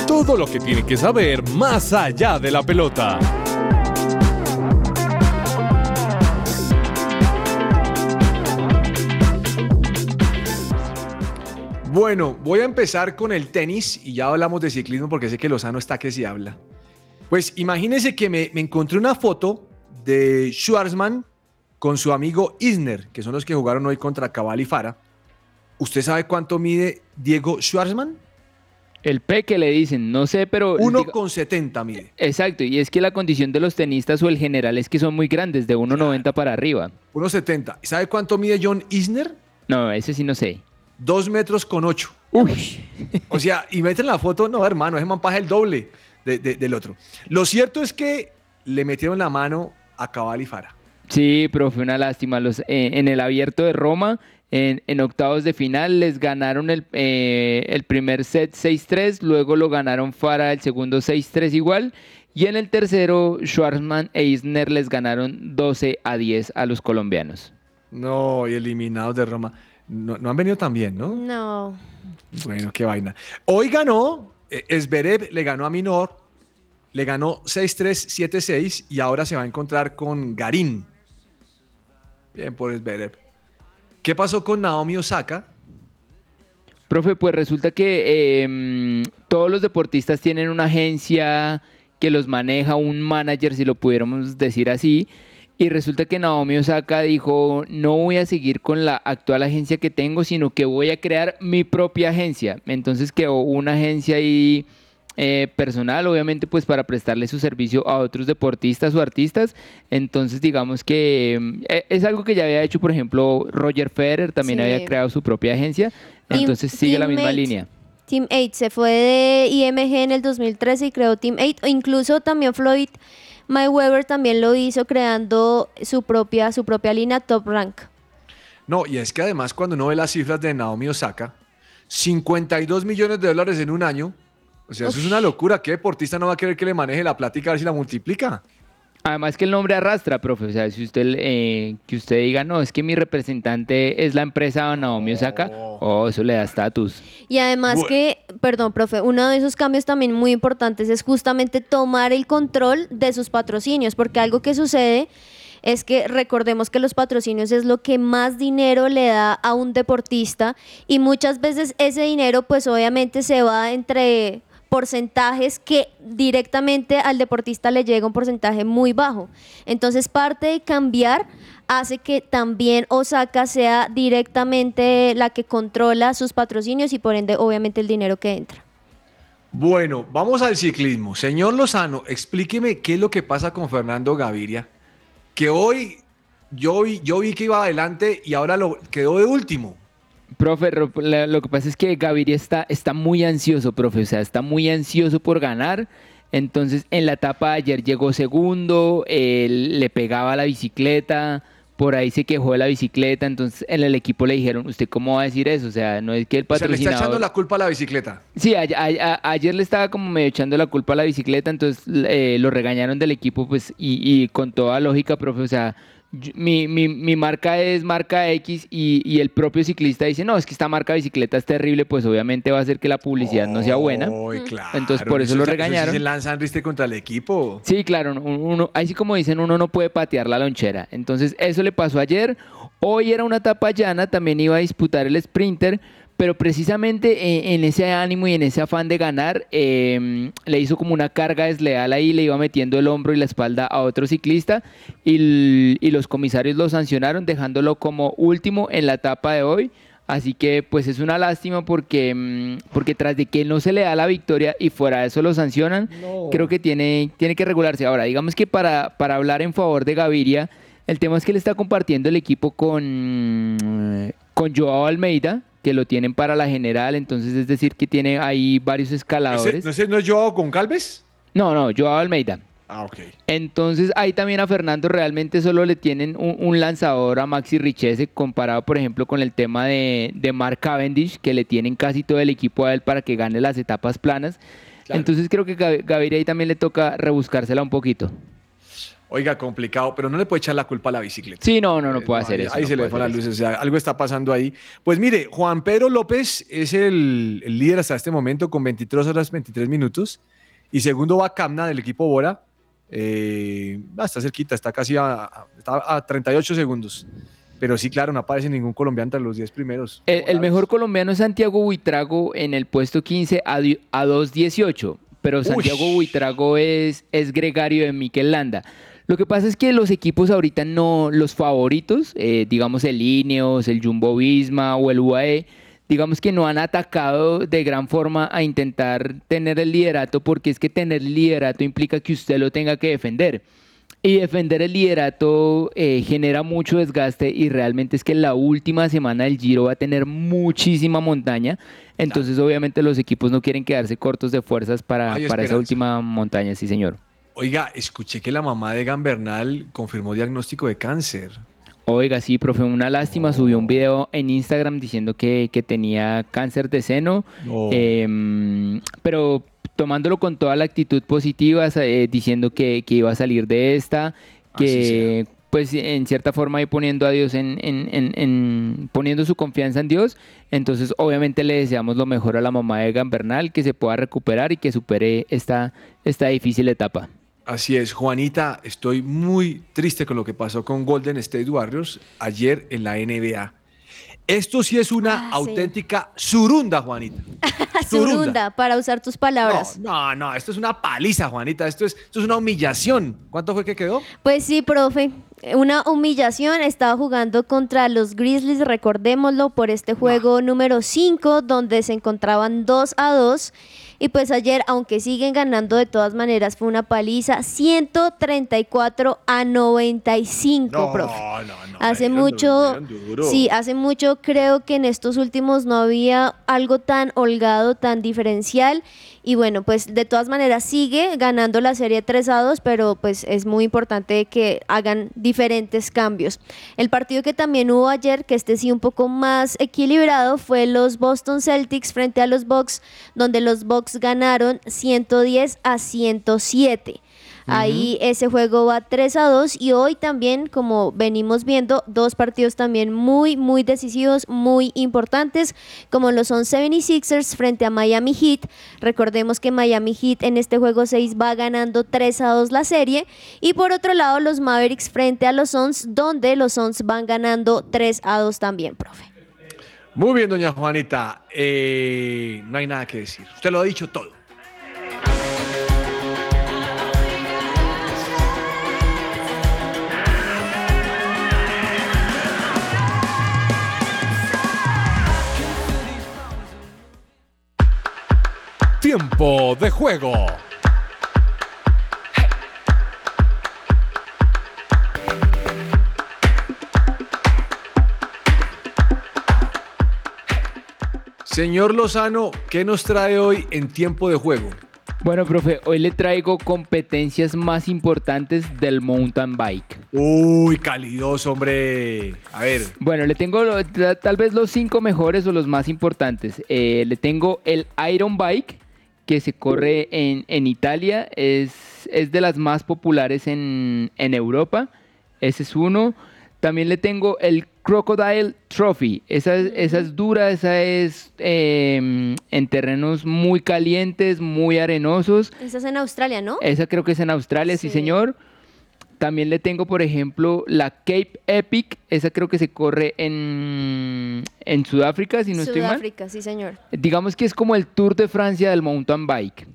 Todo lo que tiene que saber más allá de la pelota. Bueno, voy a empezar con el tenis y ya hablamos de ciclismo porque sé que Lozano está que se habla. Pues imagínense que me, me encontré una foto de Schwarzman con su amigo Isner, que son los que jugaron hoy contra Cabal y Fara. ¿Usted sabe cuánto mide Diego Schwarzman? El P que le dicen, no sé, pero... diga- 1,70 mide. Exacto, y es que la condición de los tenistas o el general es que son muy grandes, de 1,90 para arriba. 1,70. ¿Y ¿Sabe cuánto mide John Isner? No, ese sí no sé. 2 metros con 8. Uy. O sea, y meten la foto, no, hermano, ese man paga el doble de- de- del otro. Lo cierto es que le metieron la mano a Cabal y Fara. Sí, pero fue una lástima. Los, eh, en el abierto de Roma, en, en octavos de final, les ganaron el, eh, el primer set 6-3, luego lo ganaron Fara el segundo 6-3 igual, y en el tercero, Schwarzman e Isner les ganaron 12 a 10 a los colombianos. No, y eliminados de Roma. No, no han venido tan bien, ¿no? No. Bueno, qué vaina. Hoy ganó, eh, Zverev le ganó a Minor, le ganó 6-3, 7-6 y ahora se va a encontrar con Garín. Bien por Zverev. ¿Qué pasó con Naomi Osaka? Profe, pues resulta que em, todos los deportistas tienen una agencia que los maneja, un manager, si lo pudiéramos decir así. Y resulta que Naomi Osaka dijo, no voy a seguir con la actual agencia que tengo, sino que voy a crear mi propia agencia. Entonces quedó una agencia ahí eh, personal, obviamente pues para prestarle su servicio a otros deportistas o artistas. Entonces digamos que em, eh, es algo que ya había hecho, por ejemplo, Roger Federer también Sí. había creado su propia agencia. Team- Entonces sigue la misma línea. Team 8 se fue de IMG en el 2013 y creó Team 8. O incluso también Floyd Mayweather también lo hizo creando su propia, su propia línea Top Rank. No, y es que además cuando uno ve las cifras de Naomi Osaka, 52 millones de dólares en un año, o sea, eso es una locura. ¿Qué deportista no va a querer que le maneje la plática a ver si la multiplica? Además que el nombre arrastra, profe. O sea, si usted eh, que usted diga, no, es que mi representante es la empresa Naomi Osaka, oh, eso le da estatus. Y además Bueno. que, perdón, profe, uno de esos cambios también muy importantes es justamente tomar el control de sus patrocinios, porque algo que sucede es que recordemos que los patrocinios es lo que más dinero le da a un deportista y muchas veces ese dinero pues obviamente se va entre porcentajes que directamente al deportista le llega un porcentaje muy bajo. Entonces parte de cambiar hace que también Osaka sea directamente la que controla sus patrocinios y por ende obviamente el dinero que entra. Bueno, vamos al ciclismo. Señor Lozano, explíqueme qué es lo que pasa con Fernando Gaviria, que hoy yo vi, yo vi que iba adelante y ahora lo quedó de último. Profe, lo que pasa es que Gaviria está, está muy ansioso, profe, o sea, está muy ansioso por ganar. Entonces, en la etapa de ayer llegó segundo, él le pegaba la bicicleta, por ahí se quejó de la bicicleta, entonces en el equipo le dijeron, ¿usted cómo va a decir eso? O sea, no es que el O sea, le está patrocinador... echando la culpa a la bicicleta. Sí, a- a- a- ayer le estaba como medio echando la culpa a la bicicleta, entonces eh, lo regañaron del equipo, pues, y, y con toda lógica, profe, o sea, mi, mi- mi marca es marca X y, y el propio ciclista dice, no, es que esta marca de bicicleta es terrible, pues obviamente va a hacer que la publicidad no sea buena. Claro. Entonces por eso lo regañaron. sí se lanzan riste contra el equipo. Sí, claro, un- uno, ahí sí como dicen, uno no puede patear la lonchera. Entonces, eso le pasó ayer. Hoy era una etapa llana, también iba a disputar el sprinter, pero precisamente en, en ese ánimo y en ese afán de ganar, eh, le hizo como una carga desleal ahí, le iba metiendo el hombro y la espalda a otro ciclista y, los comisarios lo sancionaron dejándolo como último en la etapa de hoy. Así que pues es una lástima porque, mm, porque tras de que no se le da la victoria y fuera de eso lo sancionan, creo que tiene, tiene que regularse. Ahora, digamos que para, para hablar en favor de Gaviria, el tema es que él está compartiendo el equipo con, con Joao Almeida, que lo tienen para la general, entonces es decir que tiene ahí varios ¿Ese, escaladores. ¿No ese no es Joao con Calves? No, no, Joao Almeida. Ah, ok. Entonces ahí también a Fernando realmente solo le tienen un, un lanzador a Maxi Richese comparado por ejemplo con el tema de, de Mark Cavendish que le tienen casi todo el equipo a él para que gane las etapas planas. Entonces creo que Gav- Gaviria ahí también le toca rebuscársela un poquito. Oiga, complicado, pero no le puede echar la culpa a la bicicleta. Sí, no, no, no puede ahí, hacer eso. Ahí no se le puede fue eso. luces, o sea, algo está pasando ahí. Pues mire, Juan Pedro López es el, el líder hasta este momento con 23 horas 23 minutos. Y segundo va Camna del equipo Bora. Eh, está cerquita, está casi a, está a 38 segundos. Pero sí, claro, no aparece ningún colombiano entre los 10 primeros. El, el mejor colombiano es Santiago Buitrago en el puesto 15 a, a 2.18, pero Santiago Buitrago es, es gregario de Mikel Landa. Lo que pasa es que los equipos ahorita no, los favoritos, eh, digamos el Ineos, el Jumbo Visma o el UAE, digamos que no han atacado de gran forma a intentar tener el liderato, porque es que tener el liderato implica que usted lo tenga que defender. Y defender el liderato eh, genera mucho desgaste y realmente es que la última semana del Giro va a tener muchísima montaña. Entonces obviamente los equipos no quieren quedarse cortos de fuerzas para, para esa última montaña, sí señor. Oiga, escuché que la mamá de Gambernal confirmó diagnóstico de cáncer. Oiga, sí, profe, una lástima. Subió un video en Instagram diciendo que, que tenía cáncer de seno, No. em, pero tomándolo con toda la actitud positiva, eh, diciendo que, que iba a salir de esta, que pues en cierta forma ahí poniendo a Dios en, en- en- en- poniendo su confianza en Dios. Entonces, obviamente le deseamos lo mejor a la mamá de Gambernal, que se pueda recuperar y que supere esta, esta difícil etapa. Así es, Juanita, estoy muy triste con lo que pasó con Golden State Warriors ayer en la NBA. Esto sí es una auténtica surunda, Juanita. (laughs) Surunda, para usar tus palabras. No, no, esto es una paliza, Juanita. Esto es, esto es una humillación. ¿Cuánto fue que quedó? Pues sí, profe. Una humillación. Estaba jugando contra los Grizzlies, recordémoslo, por este juego número 5, donde se encontraban 2 a 2. Y pues ayer, aunque siguen ganando de todas maneras, fue una paliza 134 a 95, profe. hace mucho, sí, hace mucho creo que en estos últimos no había algo tan holgado, tan diferencial. Y bueno, pues de todas maneras sigue ganando la serie 3 a 2, pero pues es muy importante que hagan diferentes cambios. El partido que también hubo ayer, que este sí un poco más equilibrado, fue los Boston Celtics frente a los Bucks, donde los Bucks ganaron 110 a 107. Ahí ese juego va 3 a 2 y hoy también, como venimos viendo, dos partidos también muy, muy decisivos, muy importantes, como lo son 76ers frente a Miami Heat. Recordemos que Miami Heat en este juego 6 va ganando 3 a 2 la serie. Y por otro lado, los Mavericks frente a los Suns, donde los Suns van ganando 3 a 2 también, profe. Muy bien, doña Juanita. Eh, no hay nada que decir. Usted lo ha dicho todo. Tiempo de juego. Señor Lozano, ¿qué nos trae hoy en tiempo de juego? Bueno, profe, hoy le traigo competencias más importantes del mountain bike. Uy, calidoso, hombre. A ver. Bueno, le tengo lo- tal vez los cinco mejores o los más importantes. Eh, le tengo el Iron Bike, que se corre en, en Italia. Es, es de las más populares en, en Europa. Ese es uno. También le tengo el Crocodile Trophy. Esa, es- esa es dura, esa es eh, en terrenos muy calientes, muy arenosos. Esa es en Australia, ¿no? Esa creo que es en Australia, sí, señor. También le tengo, por ejemplo, la Cape Epic. Esa creo que se corre en, en Sudáfrica, si no estoy mal. Sudáfrica, sí, señor. Digamos que es como el Tour de Francia del mountain bike.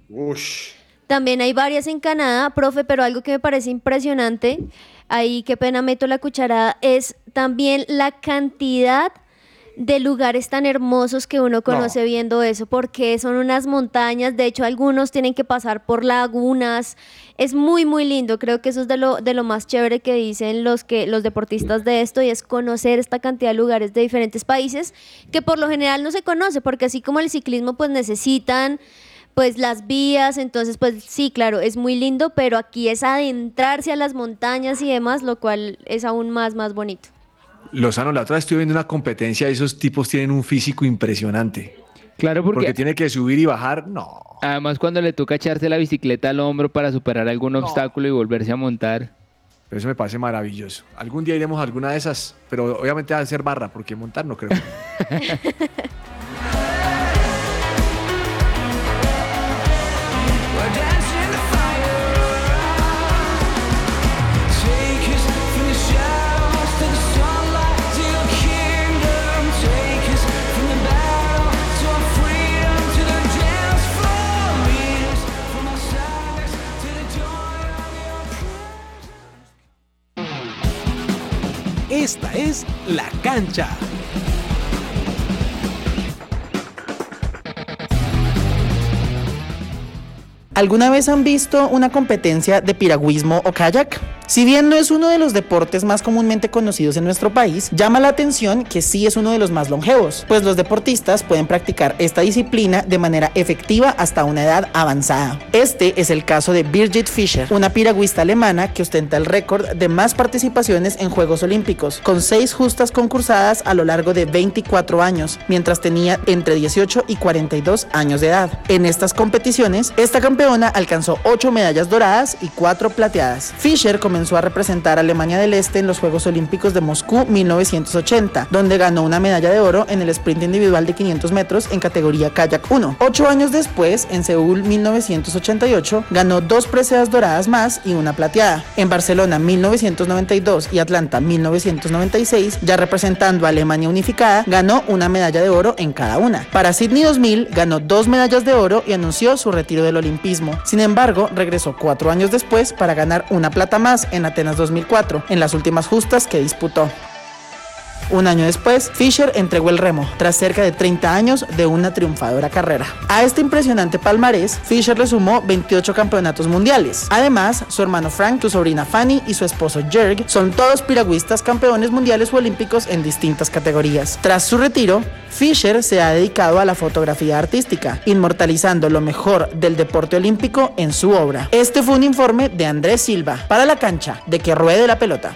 También hay varias en Canadá, profe, pero algo que me parece impresionante, ahí qué pena meto la cucharada, es también la cantidad de lugares tan hermosos que uno conoce viendo eso, porque son unas montañas, de hecho algunos tienen que pasar por lagunas, es muy muy lindo, creo que eso es de lo, de lo más chévere que dicen los, que, los deportistas de esto y es conocer esta cantidad de lugares de diferentes países que por lo general no se conoce, porque así como el ciclismo pues necesitan pues las vías, entonces pues sí, claro, es muy lindo, pero aquí es adentrarse a las montañas y demás, lo cual es aún más, más bonito. Lozano, la otra vez estuve viendo una competencia, esos tipos tienen un físico impresionante. Claro, porque, tiene que subir y bajar, no. además cuando le toca echarse la bicicleta al hombro para superar algún obstáculo y volverse a montar. Pero eso me parece maravilloso. Algún día iremos a alguna de esas, pero obviamente va a ser barra, porque montar no creo. (laughs) Esta es La Cancha. ¿Alguna vez han visto una competencia de piragüismo o kayak? Si bien no es uno de los deportes más comúnmente conocidos en nuestro país, llama la atención que sí es uno de los más longevos, pues los deportistas pueden practicar esta disciplina de manera efectiva hasta una edad avanzada. Este es el caso de Birgit Fischer, una piragüista alemana que ostenta el récord de más participaciones en Juegos Olímpicos, con seis justas concursadas a lo largo de 24 años, mientras tenía entre 18 y 42 años de edad. En estas competiciones, esta alcanzó 8 medallas doradas y 4 plateadas. Fischer comenzó a representar a Alemania del Este en los Juegos Olímpicos de Moscú 1980, donde ganó una medalla de oro en el sprint individual de 500 metros en categoría kayak 1. Ocho años después, en Seúl 1988, ganó dos preseas doradas más y una plateada. En Barcelona 1992 y Atlanta 1996, ya representando a Alemania unificada, ganó una medalla de oro en cada una. Para Sydney 2000 ganó dos medallas de oro y anunció su retiro del olimpismo. Sin embargo, regresó cuatro años después para ganar una plata más en Atenas 2004, en las últimas justas que disputó. Un año después, Fisher entregó el remo, tras cerca de 30 años de una triunfadora carrera. A este impresionante palmarés, Fisher le sumó 28 campeonatos mundiales. Además, su hermano Frank, su sobrina Fanny y su esposo Jerg son todos piragüistas campeones mundiales o olímpicos en distintas categorías. Tras su retiro, Fisher se ha dedicado a la fotografía artística, inmortalizando lo mejor del deporte olímpico en su obra. Este fue un informe de Andrés Silva para la cancha de que ruede la pelota.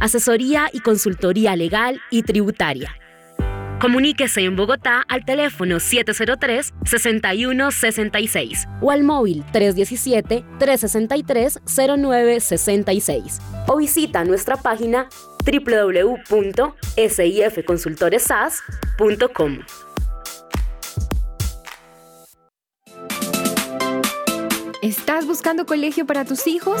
asesoría y consultoría legal y tributaria. Comuníquese en Bogotá al teléfono 703-6166 o al móvil 317-363-0966 o visita nuestra página www.sifconsultoresas.com. ¿Estás buscando colegio para tus hijos?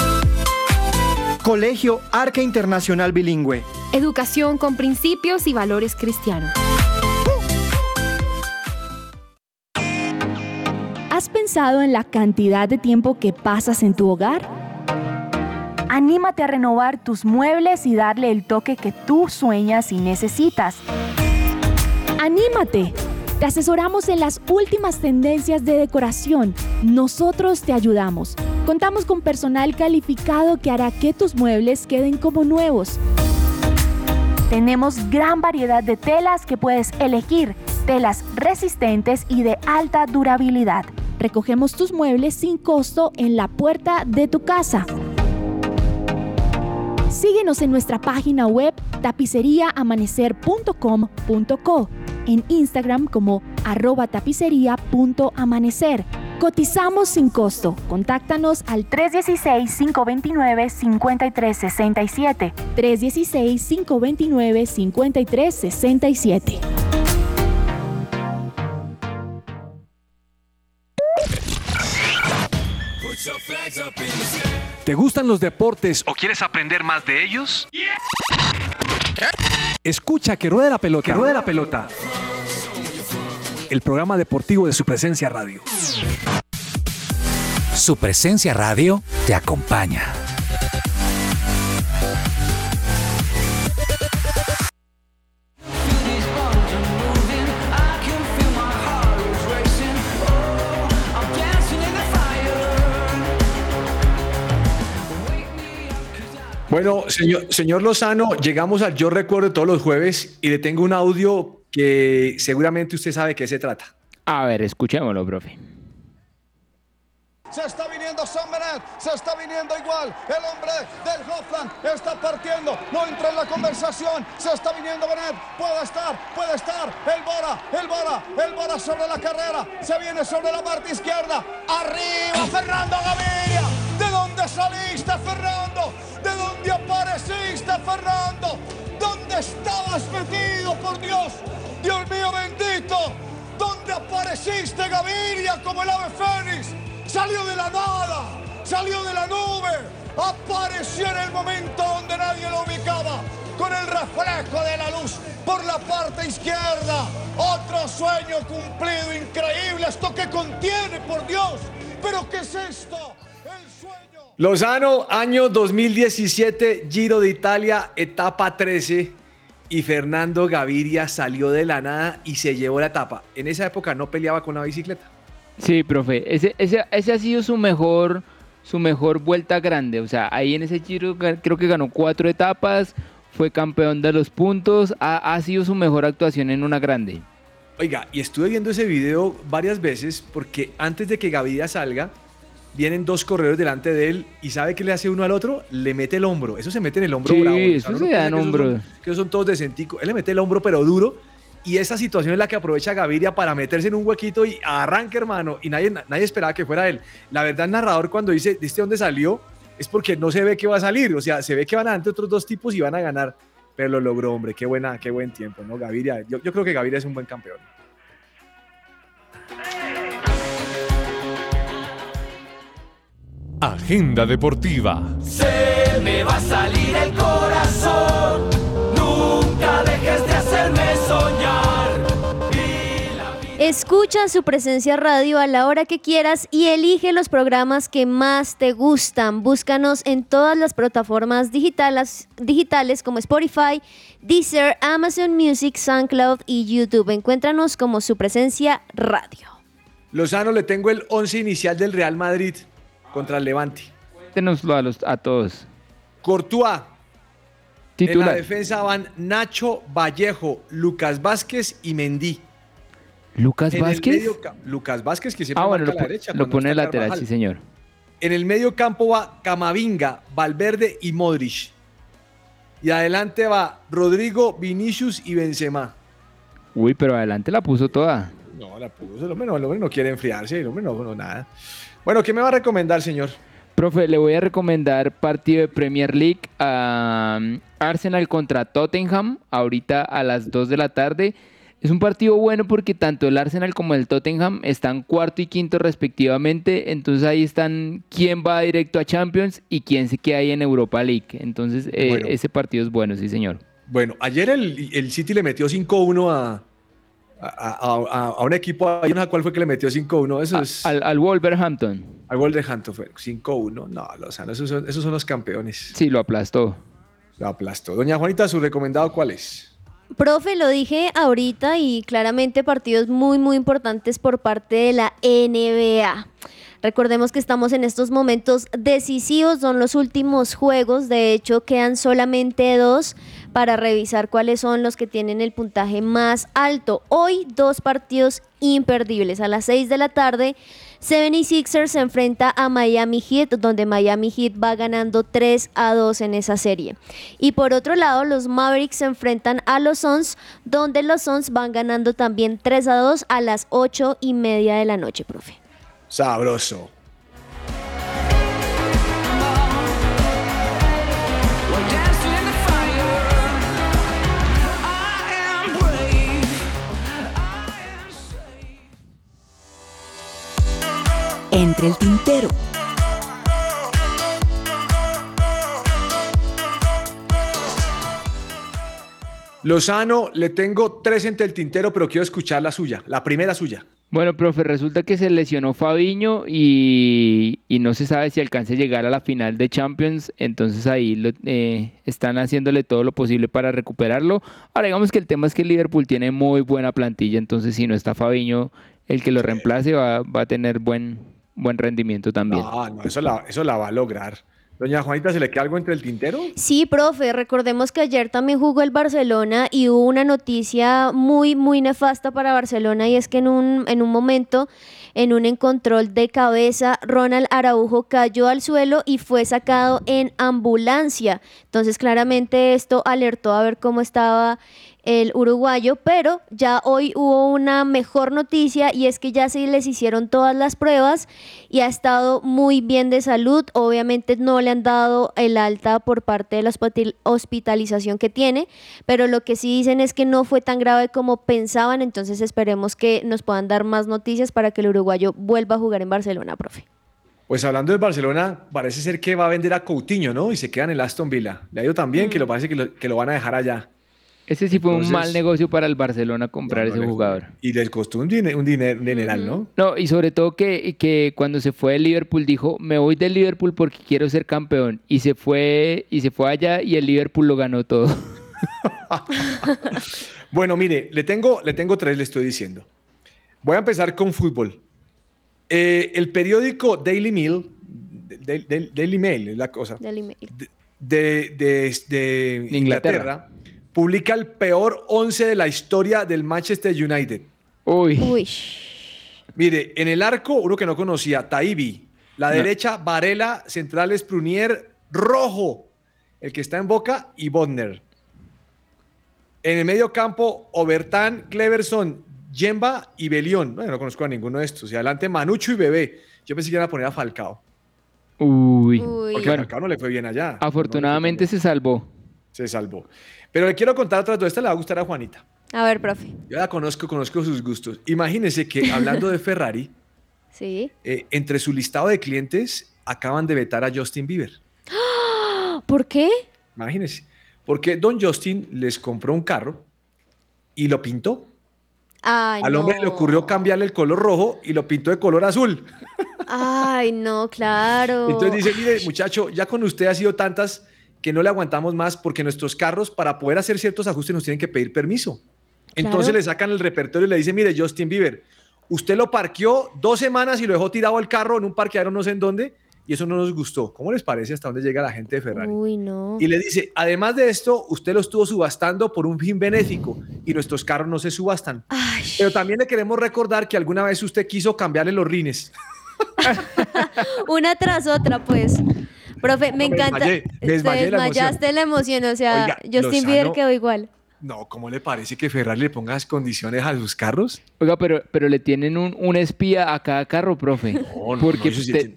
Colegio Arca Internacional Bilingüe. Educación con principios y valores cristianos. ¿Has pensado en la cantidad de tiempo que pasas en tu hogar? Anímate a renovar tus muebles y darle el toque que tú sueñas y necesitas. ¡Anímate! Te asesoramos en las últimas tendencias de decoración. Nosotros te ayudamos. Contamos con personal calificado que hará que tus muebles queden como nuevos. Tenemos gran variedad de telas que puedes elegir, telas resistentes y de alta durabilidad. Recogemos tus muebles sin costo en la puerta de tu casa. Síguenos en nuestra página web tapiceriaamanecer.com.co, en Instagram como arroba tapicería.amanecer. Cotizamos sin costo. Contáctanos al 316-529-5367. 316-529-5367. ¿Te gustan los deportes o quieres aprender más de ellos? Escucha que ruede la pelota. Que ruede la pelota. El programa deportivo de su presencia radio. Su presencia radio te acompaña. Bueno, señor, señor Lozano, llegamos al Yo Recuerdo todos los jueves y le tengo un audio que seguramente usted sabe de qué se trata. A ver, escuchémoslo, profe. Se está viniendo San Benet, se está viniendo igual. El hombre del Hofland está partiendo, no entra en la conversación. Se está viniendo Benet, puede estar, puede estar. El Bora, el Bora, el Bora sobre la carrera. Se viene sobre la parte izquierda. Arriba Fernando Gaviria. ¿De dónde saliste, Fernando? ¿De dónde apareciste, Fernando? ¿Dónde estabas metido, por Dios? Dios mío bendito. ¿Dónde apareciste, Gaviria, como el ave fénix? Salió de la nada, salió de la nube, apareció en el momento donde nadie lo ubicaba, con el reflejo de la luz por la parte izquierda. Otro sueño cumplido, increíble. ¿Esto que contiene, por Dios? ¿Pero qué es esto? Lozano, año 2017, Giro de Italia, etapa 13. Y Fernando Gaviria salió de la nada y se llevó la etapa. En esa época no peleaba con la bicicleta. Sí, profe, ese, ese, ese ha sido su mejor su mejor vuelta grande. O sea, ahí en ese Giro creo que ganó cuatro etapas, fue campeón de los puntos, ha, ha sido su mejor actuación en una grande. Oiga, y estuve viendo ese video varias veces porque antes de que Gaviria salga, vienen dos corredores delante de él y ¿sabe qué le hace uno al otro? Le mete el hombro. Eso se mete en el hombro Sí, bravo. eso se da en que esos hombro. son- que esos son todos decenticos. Él le mete el hombro pero duro y esa situación es la que aprovecha Gaviria para meterse en un huequito y arranca, hermano. Y nadie, nadie esperaba que fuera él. La verdad, el narrador cuando dice, ¿viste dónde salió? Es porque no se ve que va a salir. O sea, se ve que van adelante otros dos tipos y van a ganar. Pero lo logró, hombre. Qué, buena, qué buen tiempo, ¿no? Gaviria. Yo, yo creo que Gaviria es un buen campeón. Agenda deportiva. Se me va a salir el corazón. Nunca dejes de hacerme soñar. Escucha su presencia radio a la hora que quieras y elige los programas que más te gustan. Búscanos en todas las plataformas digitales, digitales como Spotify, Deezer, Amazon Music, SoundCloud y YouTube. Encuéntranos como su presencia radio. Lozano, le tengo el 11 inicial del Real Madrid contra el Levante. Cuéntenoslo a, los, a todos. Courtois. En la defensa van Nacho, Vallejo, Lucas Vázquez y Mendy. Lucas En Vázquez. medio Lucas Vázquez, que siempre Ah, bueno, lo, a la derecha. lo pone lateral, Carvajal. sí señor. En el medio campo va Camavinga, Valverde y Modric. Y adelante va Rodrigo, Vinicius y Benzema. Uy, pero adelante la puso toda. No, la puso. El hombre no, el hombre no quiere enfriarse. El hombre no, no, nada. Bueno, ¿qué me va a recomendar, señor? Profe, le voy a recomendar partido de Premier League a um, Arsenal contra Tottenham, ahorita a las 2 de la tarde. Es un partido bueno porque tanto el Arsenal como el Tottenham están cuarto y quinto respectivamente, entonces ahí están quién va directo a Champions y quién se queda ahí en Europa League. Entonces eh, Bueno. ese partido es bueno, sí señor. Bueno, ayer el, el City le metió 5-1 a, a, a- un equipo. Cuál fue que le metió 5-1. Eso es. Al, al Wolverhampton. Al Wolverhampton fue 5-1. No, Lozano, esos son, esos son los campeones. Sí, lo aplastó. Lo aplastó. Doña Juanita, ¿su recomendado cuál es? Profe, lo dije ahorita y claramente partidos muy, muy importantes por parte de la NBA. Recordemos que estamos en estos momentos decisivos, son los últimos juegos, de hecho quedan solamente dos para revisar cuáles son los que tienen el puntaje más alto. Hoy dos partidos imperdibles. A las 6 de la tarde, 76ers se enfrenta a Miami Heat, donde Miami Heat va ganando 3 a 2 en esa serie. Y por otro lado, los Mavericks se enfrentan a los Suns, donde los Suns van ganando también 3 a 2 a las 8 y media de la noche, profe. Sabroso. Entre el tintero. Lozano, le tengo tres entre el tintero, pero quiero escuchar la suya, la primera suya. Bueno, profe, resulta que se lesionó Fabiño y, y no se sabe si alcance a llegar a la final de Champions, entonces ahí lo- eh, están haciéndole todo lo posible para recuperarlo. Ahora digamos que el tema es que el Liverpool tiene muy buena plantilla, entonces si no está Fabiño, el que lo reemplace va, va a tener buen, buen rendimiento también. No, no, eso la, eso la va a lograr. Doña Juanita, ¿se le queda algo entre el tintero? Sí, profe, recordemos que ayer también jugó el Barcelona y hubo una noticia muy, muy nefasta para Barcelona y es que en un, en un momento, en un encontrol de cabeza, Ronald Araujo cayó al suelo y fue sacado en ambulancia. Entonces, claramente esto alertó a ver cómo estaba el uruguayo, pero ya hoy hubo una mejor noticia y es que ya se les hicieron todas las pruebas y ha estado muy bien de salud. Obviamente no le han dado el alta por parte de la hospitali- hospitalización que tiene, pero lo que sí dicen es que no fue tan grave como pensaban, entonces esperemos que nos puedan dar más noticias para que el uruguayo vuelva a jugar en Barcelona, profe. Pues hablando del Barcelona, parece ser que va a vender a Coutinho, ¿no? Y se queda en el Aston Villa. Le ha ido tan bien que lo parece que lo, que lo van a dejar allá. Ese sí fue un mal negocio para el Barcelona comprar No, no ese jugador. Y les costó un, diner- un, diner- un dineral, ¿no? No, y sobre todo que, que cuando se fue del Liverpool dijo, me voy del Liverpool porque quiero ser campeón. Y se fue, y se fue allá y el Liverpool lo ganó todo. (laughs) Bueno, mire, le tengo, le tengo tres, le estoy diciendo. Voy a empezar con fútbol. Eh, el periódico Daily Mail, del- Daily Mail es la cosa, de, de- de Inglaterra, publica el peor 11 de la historia del Manchester United. Uy. Uy. Mire, en el arco, uno que no conocía, Taibi. La No. derecha, Varela, centrales, Prunier, Rojo, el que está en Boca, y Bodner. En el medio campo, Obertán, Cleverson, Yemba y Belión. Bueno, no conozco a ninguno de estos. Y adelante, Manucho y Bebé. Yo pensé que iban a poner a Falcao. Uy. Porque a Falcao no le fue bien allá. afortunadamente se salvó. Se salvó. Pero le quiero contar otra esta, le va a gustar a Juanita. A ver, profe. Yo la conozco, conozco sus gustos. Imagínense que (laughs) hablando de Ferrari, Sí. eh, entre su listado de clientes acaban de vetar a Justin Bieber. ¿Por qué? Imagínense. Porque Don Justin les compró un carro y lo pintó. Ay, Al hombre no. le ocurrió cambiarle el color rojo y lo pintó de color azul. Ay, no, claro. Entonces dice, mire, muchacho, ya con usted ha sido tantas que no le aguantamos más porque nuestros carros para poder hacer ciertos ajustes nos tienen que pedir permiso. Entonces Claro. le sacan el repertorio y le dicen, mire, Justin Bieber, usted lo parqueó dos semanas y lo dejó tirado el carro en un parqueadero no sé en dónde y eso no nos gustó. ¿Cómo les parece hasta dónde llega la gente de Ferrari? Uy, no. Y le dice, además de esto, usted lo estuvo subastando por un fin benéfico y nuestros carros no se subastan. Pero también le queremos recordar que alguna vez usted quiso cambiarle los rines. (laughs) Una tras otra, pues. Profe, me No, me encanta. desmayé, me desmayé Te de la emoción. desmayaste la emoción, o sea, Oiga, Justin Bieber Lozano- quedó igual. No, ¿cómo le parece que Ferrari le ponga las condiciones a sus carros? Oiga, pero, pero le tienen un, un espía a cada carro, profe. Porque eso sí usted-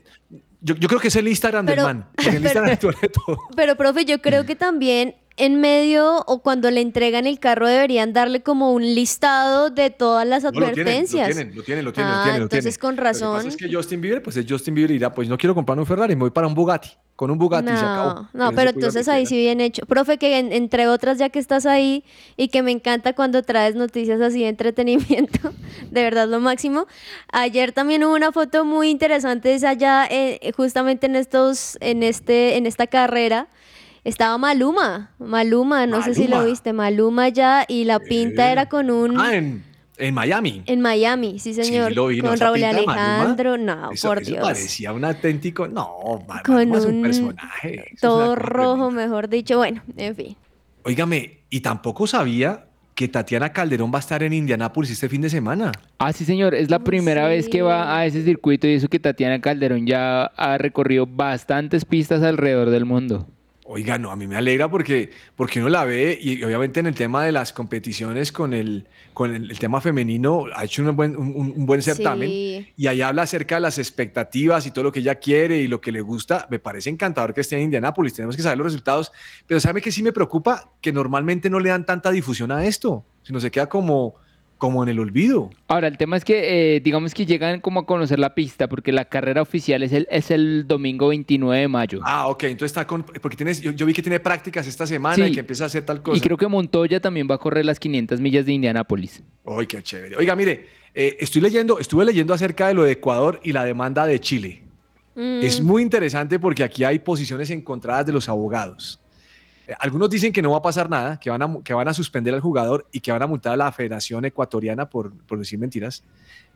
Yo, yo creo que es el Instagram Pero- del man. porque el (laughs) pero- Instagram todo. Pero, profe, yo creo (laughs) que también en medio o cuando le entregan el carro deberían darle como un listado de todas las No, lo tienen, advertencias. Lo tienen, lo tienen, lo tienen, Ah, lo tienen. lo entonces tienen. con Lo que razón. pasa es que Justin Bieber, pues es Justin Bieber dirá, pues no quiero comprar un Ferrari, me voy para un Bugatti. Con un Bugatti se acabó. No, no, pero entonces ahí sí bien hecho. Profe, que en- entre otras, ya que estás ahí y que me encanta cuando traes noticias así de entretenimiento, (laughs) de verdad lo máximo. Ayer también hubo una foto muy interesante, es allá eh, justamente en estos, en este, en esta carrera. Estaba Maluma, Maluma, no sé si lo viste, Maluma ya, y la pinta Eh. era con un... Ah, en, en Miami. En Miami, sí señor. lo vi, con Raúl Alejandro, no, Eso, por eso Dios. parecía un auténtico. No, Maluma Con es un un personaje. eso Todo rojo, mejor dicho. Bueno, en fin. Óigame, y tampoco sabía que Tatiana Calderón va a estar en Indianápolis este fin de semana. Ah, sí, señor. Es la primera vez que va a ese circuito y eso que Tatiana Calderón ya ha recorrido bastantes pistas alrededor del mundo. Oiga, no, a mí me alegra porque, porque uno la ve y obviamente en el tema de las competiciones con el, con el, el tema femenino ha hecho un buen, un, un buen certamen Sí. y ahí habla acerca de las expectativas y todo lo que ella quiere y lo que le gusta. Me parece encantador que esté en Indianápolis, tenemos que saber los resultados, pero ¿sabe que sí me preocupa? Que normalmente no le dan tanta difusión a esto, sino se queda como, como en el olvido. Ahora, el tema es que, eh, digamos que llegan como a conocer la pista, porque la carrera oficial es el, es el domingo 29 de mayo. Ah, ok, entonces está con, porque tienes, yo, yo vi que tiene prácticas esta semana Sí. y que empieza a hacer tal cosa. Y creo que Montoya también va a correr las 500 millas de Indianápolis. Ay, qué chévere. Oiga, mire, eh, estoy leyendo, estuve leyendo acerca de lo de Ecuador y la demanda de Chile. Mm. Es muy interesante porque aquí hay posiciones encontradas de los abogados. Algunos dicen que no va a pasar nada, que van a, que van a suspender al jugador y que van a multar a la Federación Ecuatoriana por, por decir mentiras.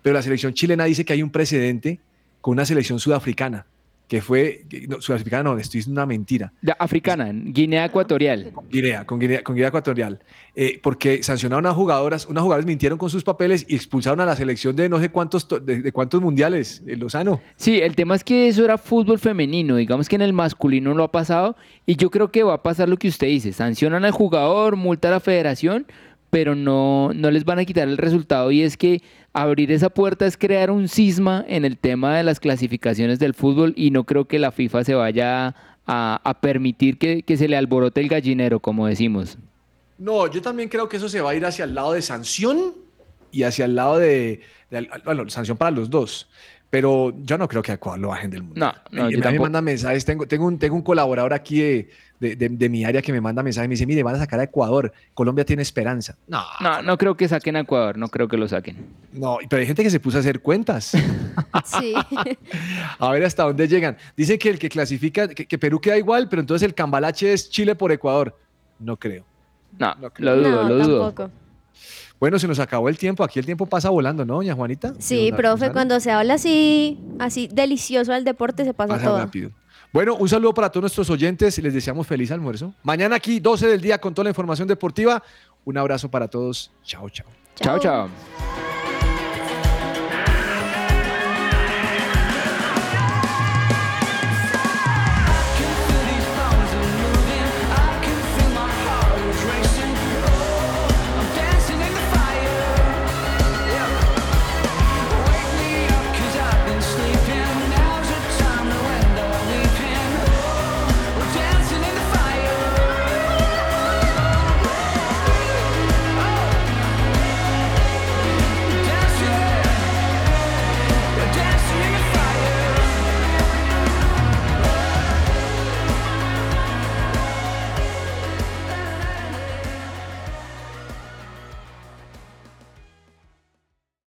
Pero la selección chilena dice que hay un precedente con una selección sudafricana, que fue, no, sudafricana no, estoy diciendo una mentira. La africana, Guinea Ecuatorial. Guinea, con Guinea, con Guinea Ecuatorial, eh, porque sancionaron a jugadoras, unas jugadoras mintieron con sus papeles y expulsaron a la selección de no sé cuántos, to- de, de cuántos mundiales, eh, Lozano. Sí, el tema es que eso era fútbol femenino, digamos que en el masculino no ha pasado y yo creo que va a pasar lo que usted dice, sancionan al jugador, multa a la federación, pero no, no les van a quitar el resultado y es que abrir esa puerta es crear un cisma en el tema de las clasificaciones del fútbol y no creo que la FIFA se vaya a, a permitir que, que se le alborote el gallinero, como decimos. No, yo también creo que eso se va a ir hacia el lado de sanción y hacia el lado de, de- bueno, sanción para los dos. Pero yo no creo que a Ecuador lo bajen del mundo. No, no, y yo me manda mensajes, tengo, tengo, un, tengo un colaborador aquí de, de- de- de mi área que me manda mensajes y me dice, mire, van a sacar a Ecuador, Colombia tiene esperanza. No, No, no creo que saquen a Ecuador, no creo que lo saquen. no, pero hay gente que se puso a hacer cuentas. (laughs) Sí. (laughs) A ver hasta dónde llegan. Dicen que el que clasifica, que, que Perú queda igual, pero entonces el cambalache es Chile por Ecuador. No creo. No, lo dudo, no, lo dudo. tampoco. Bueno, se nos acabó el tiempo. Aquí el tiempo pasa volando, ¿no, doña Juanita? Sí, profe, cuando se habla así, así delicioso al deporte se pasa, Pasa todo. rápido. Bueno, un saludo para todos nuestros oyentes. Les deseamos feliz almuerzo. Mañana aquí, 12 del día, con toda la información deportiva. Un abrazo para todos. Chao, chao. Chao, chao.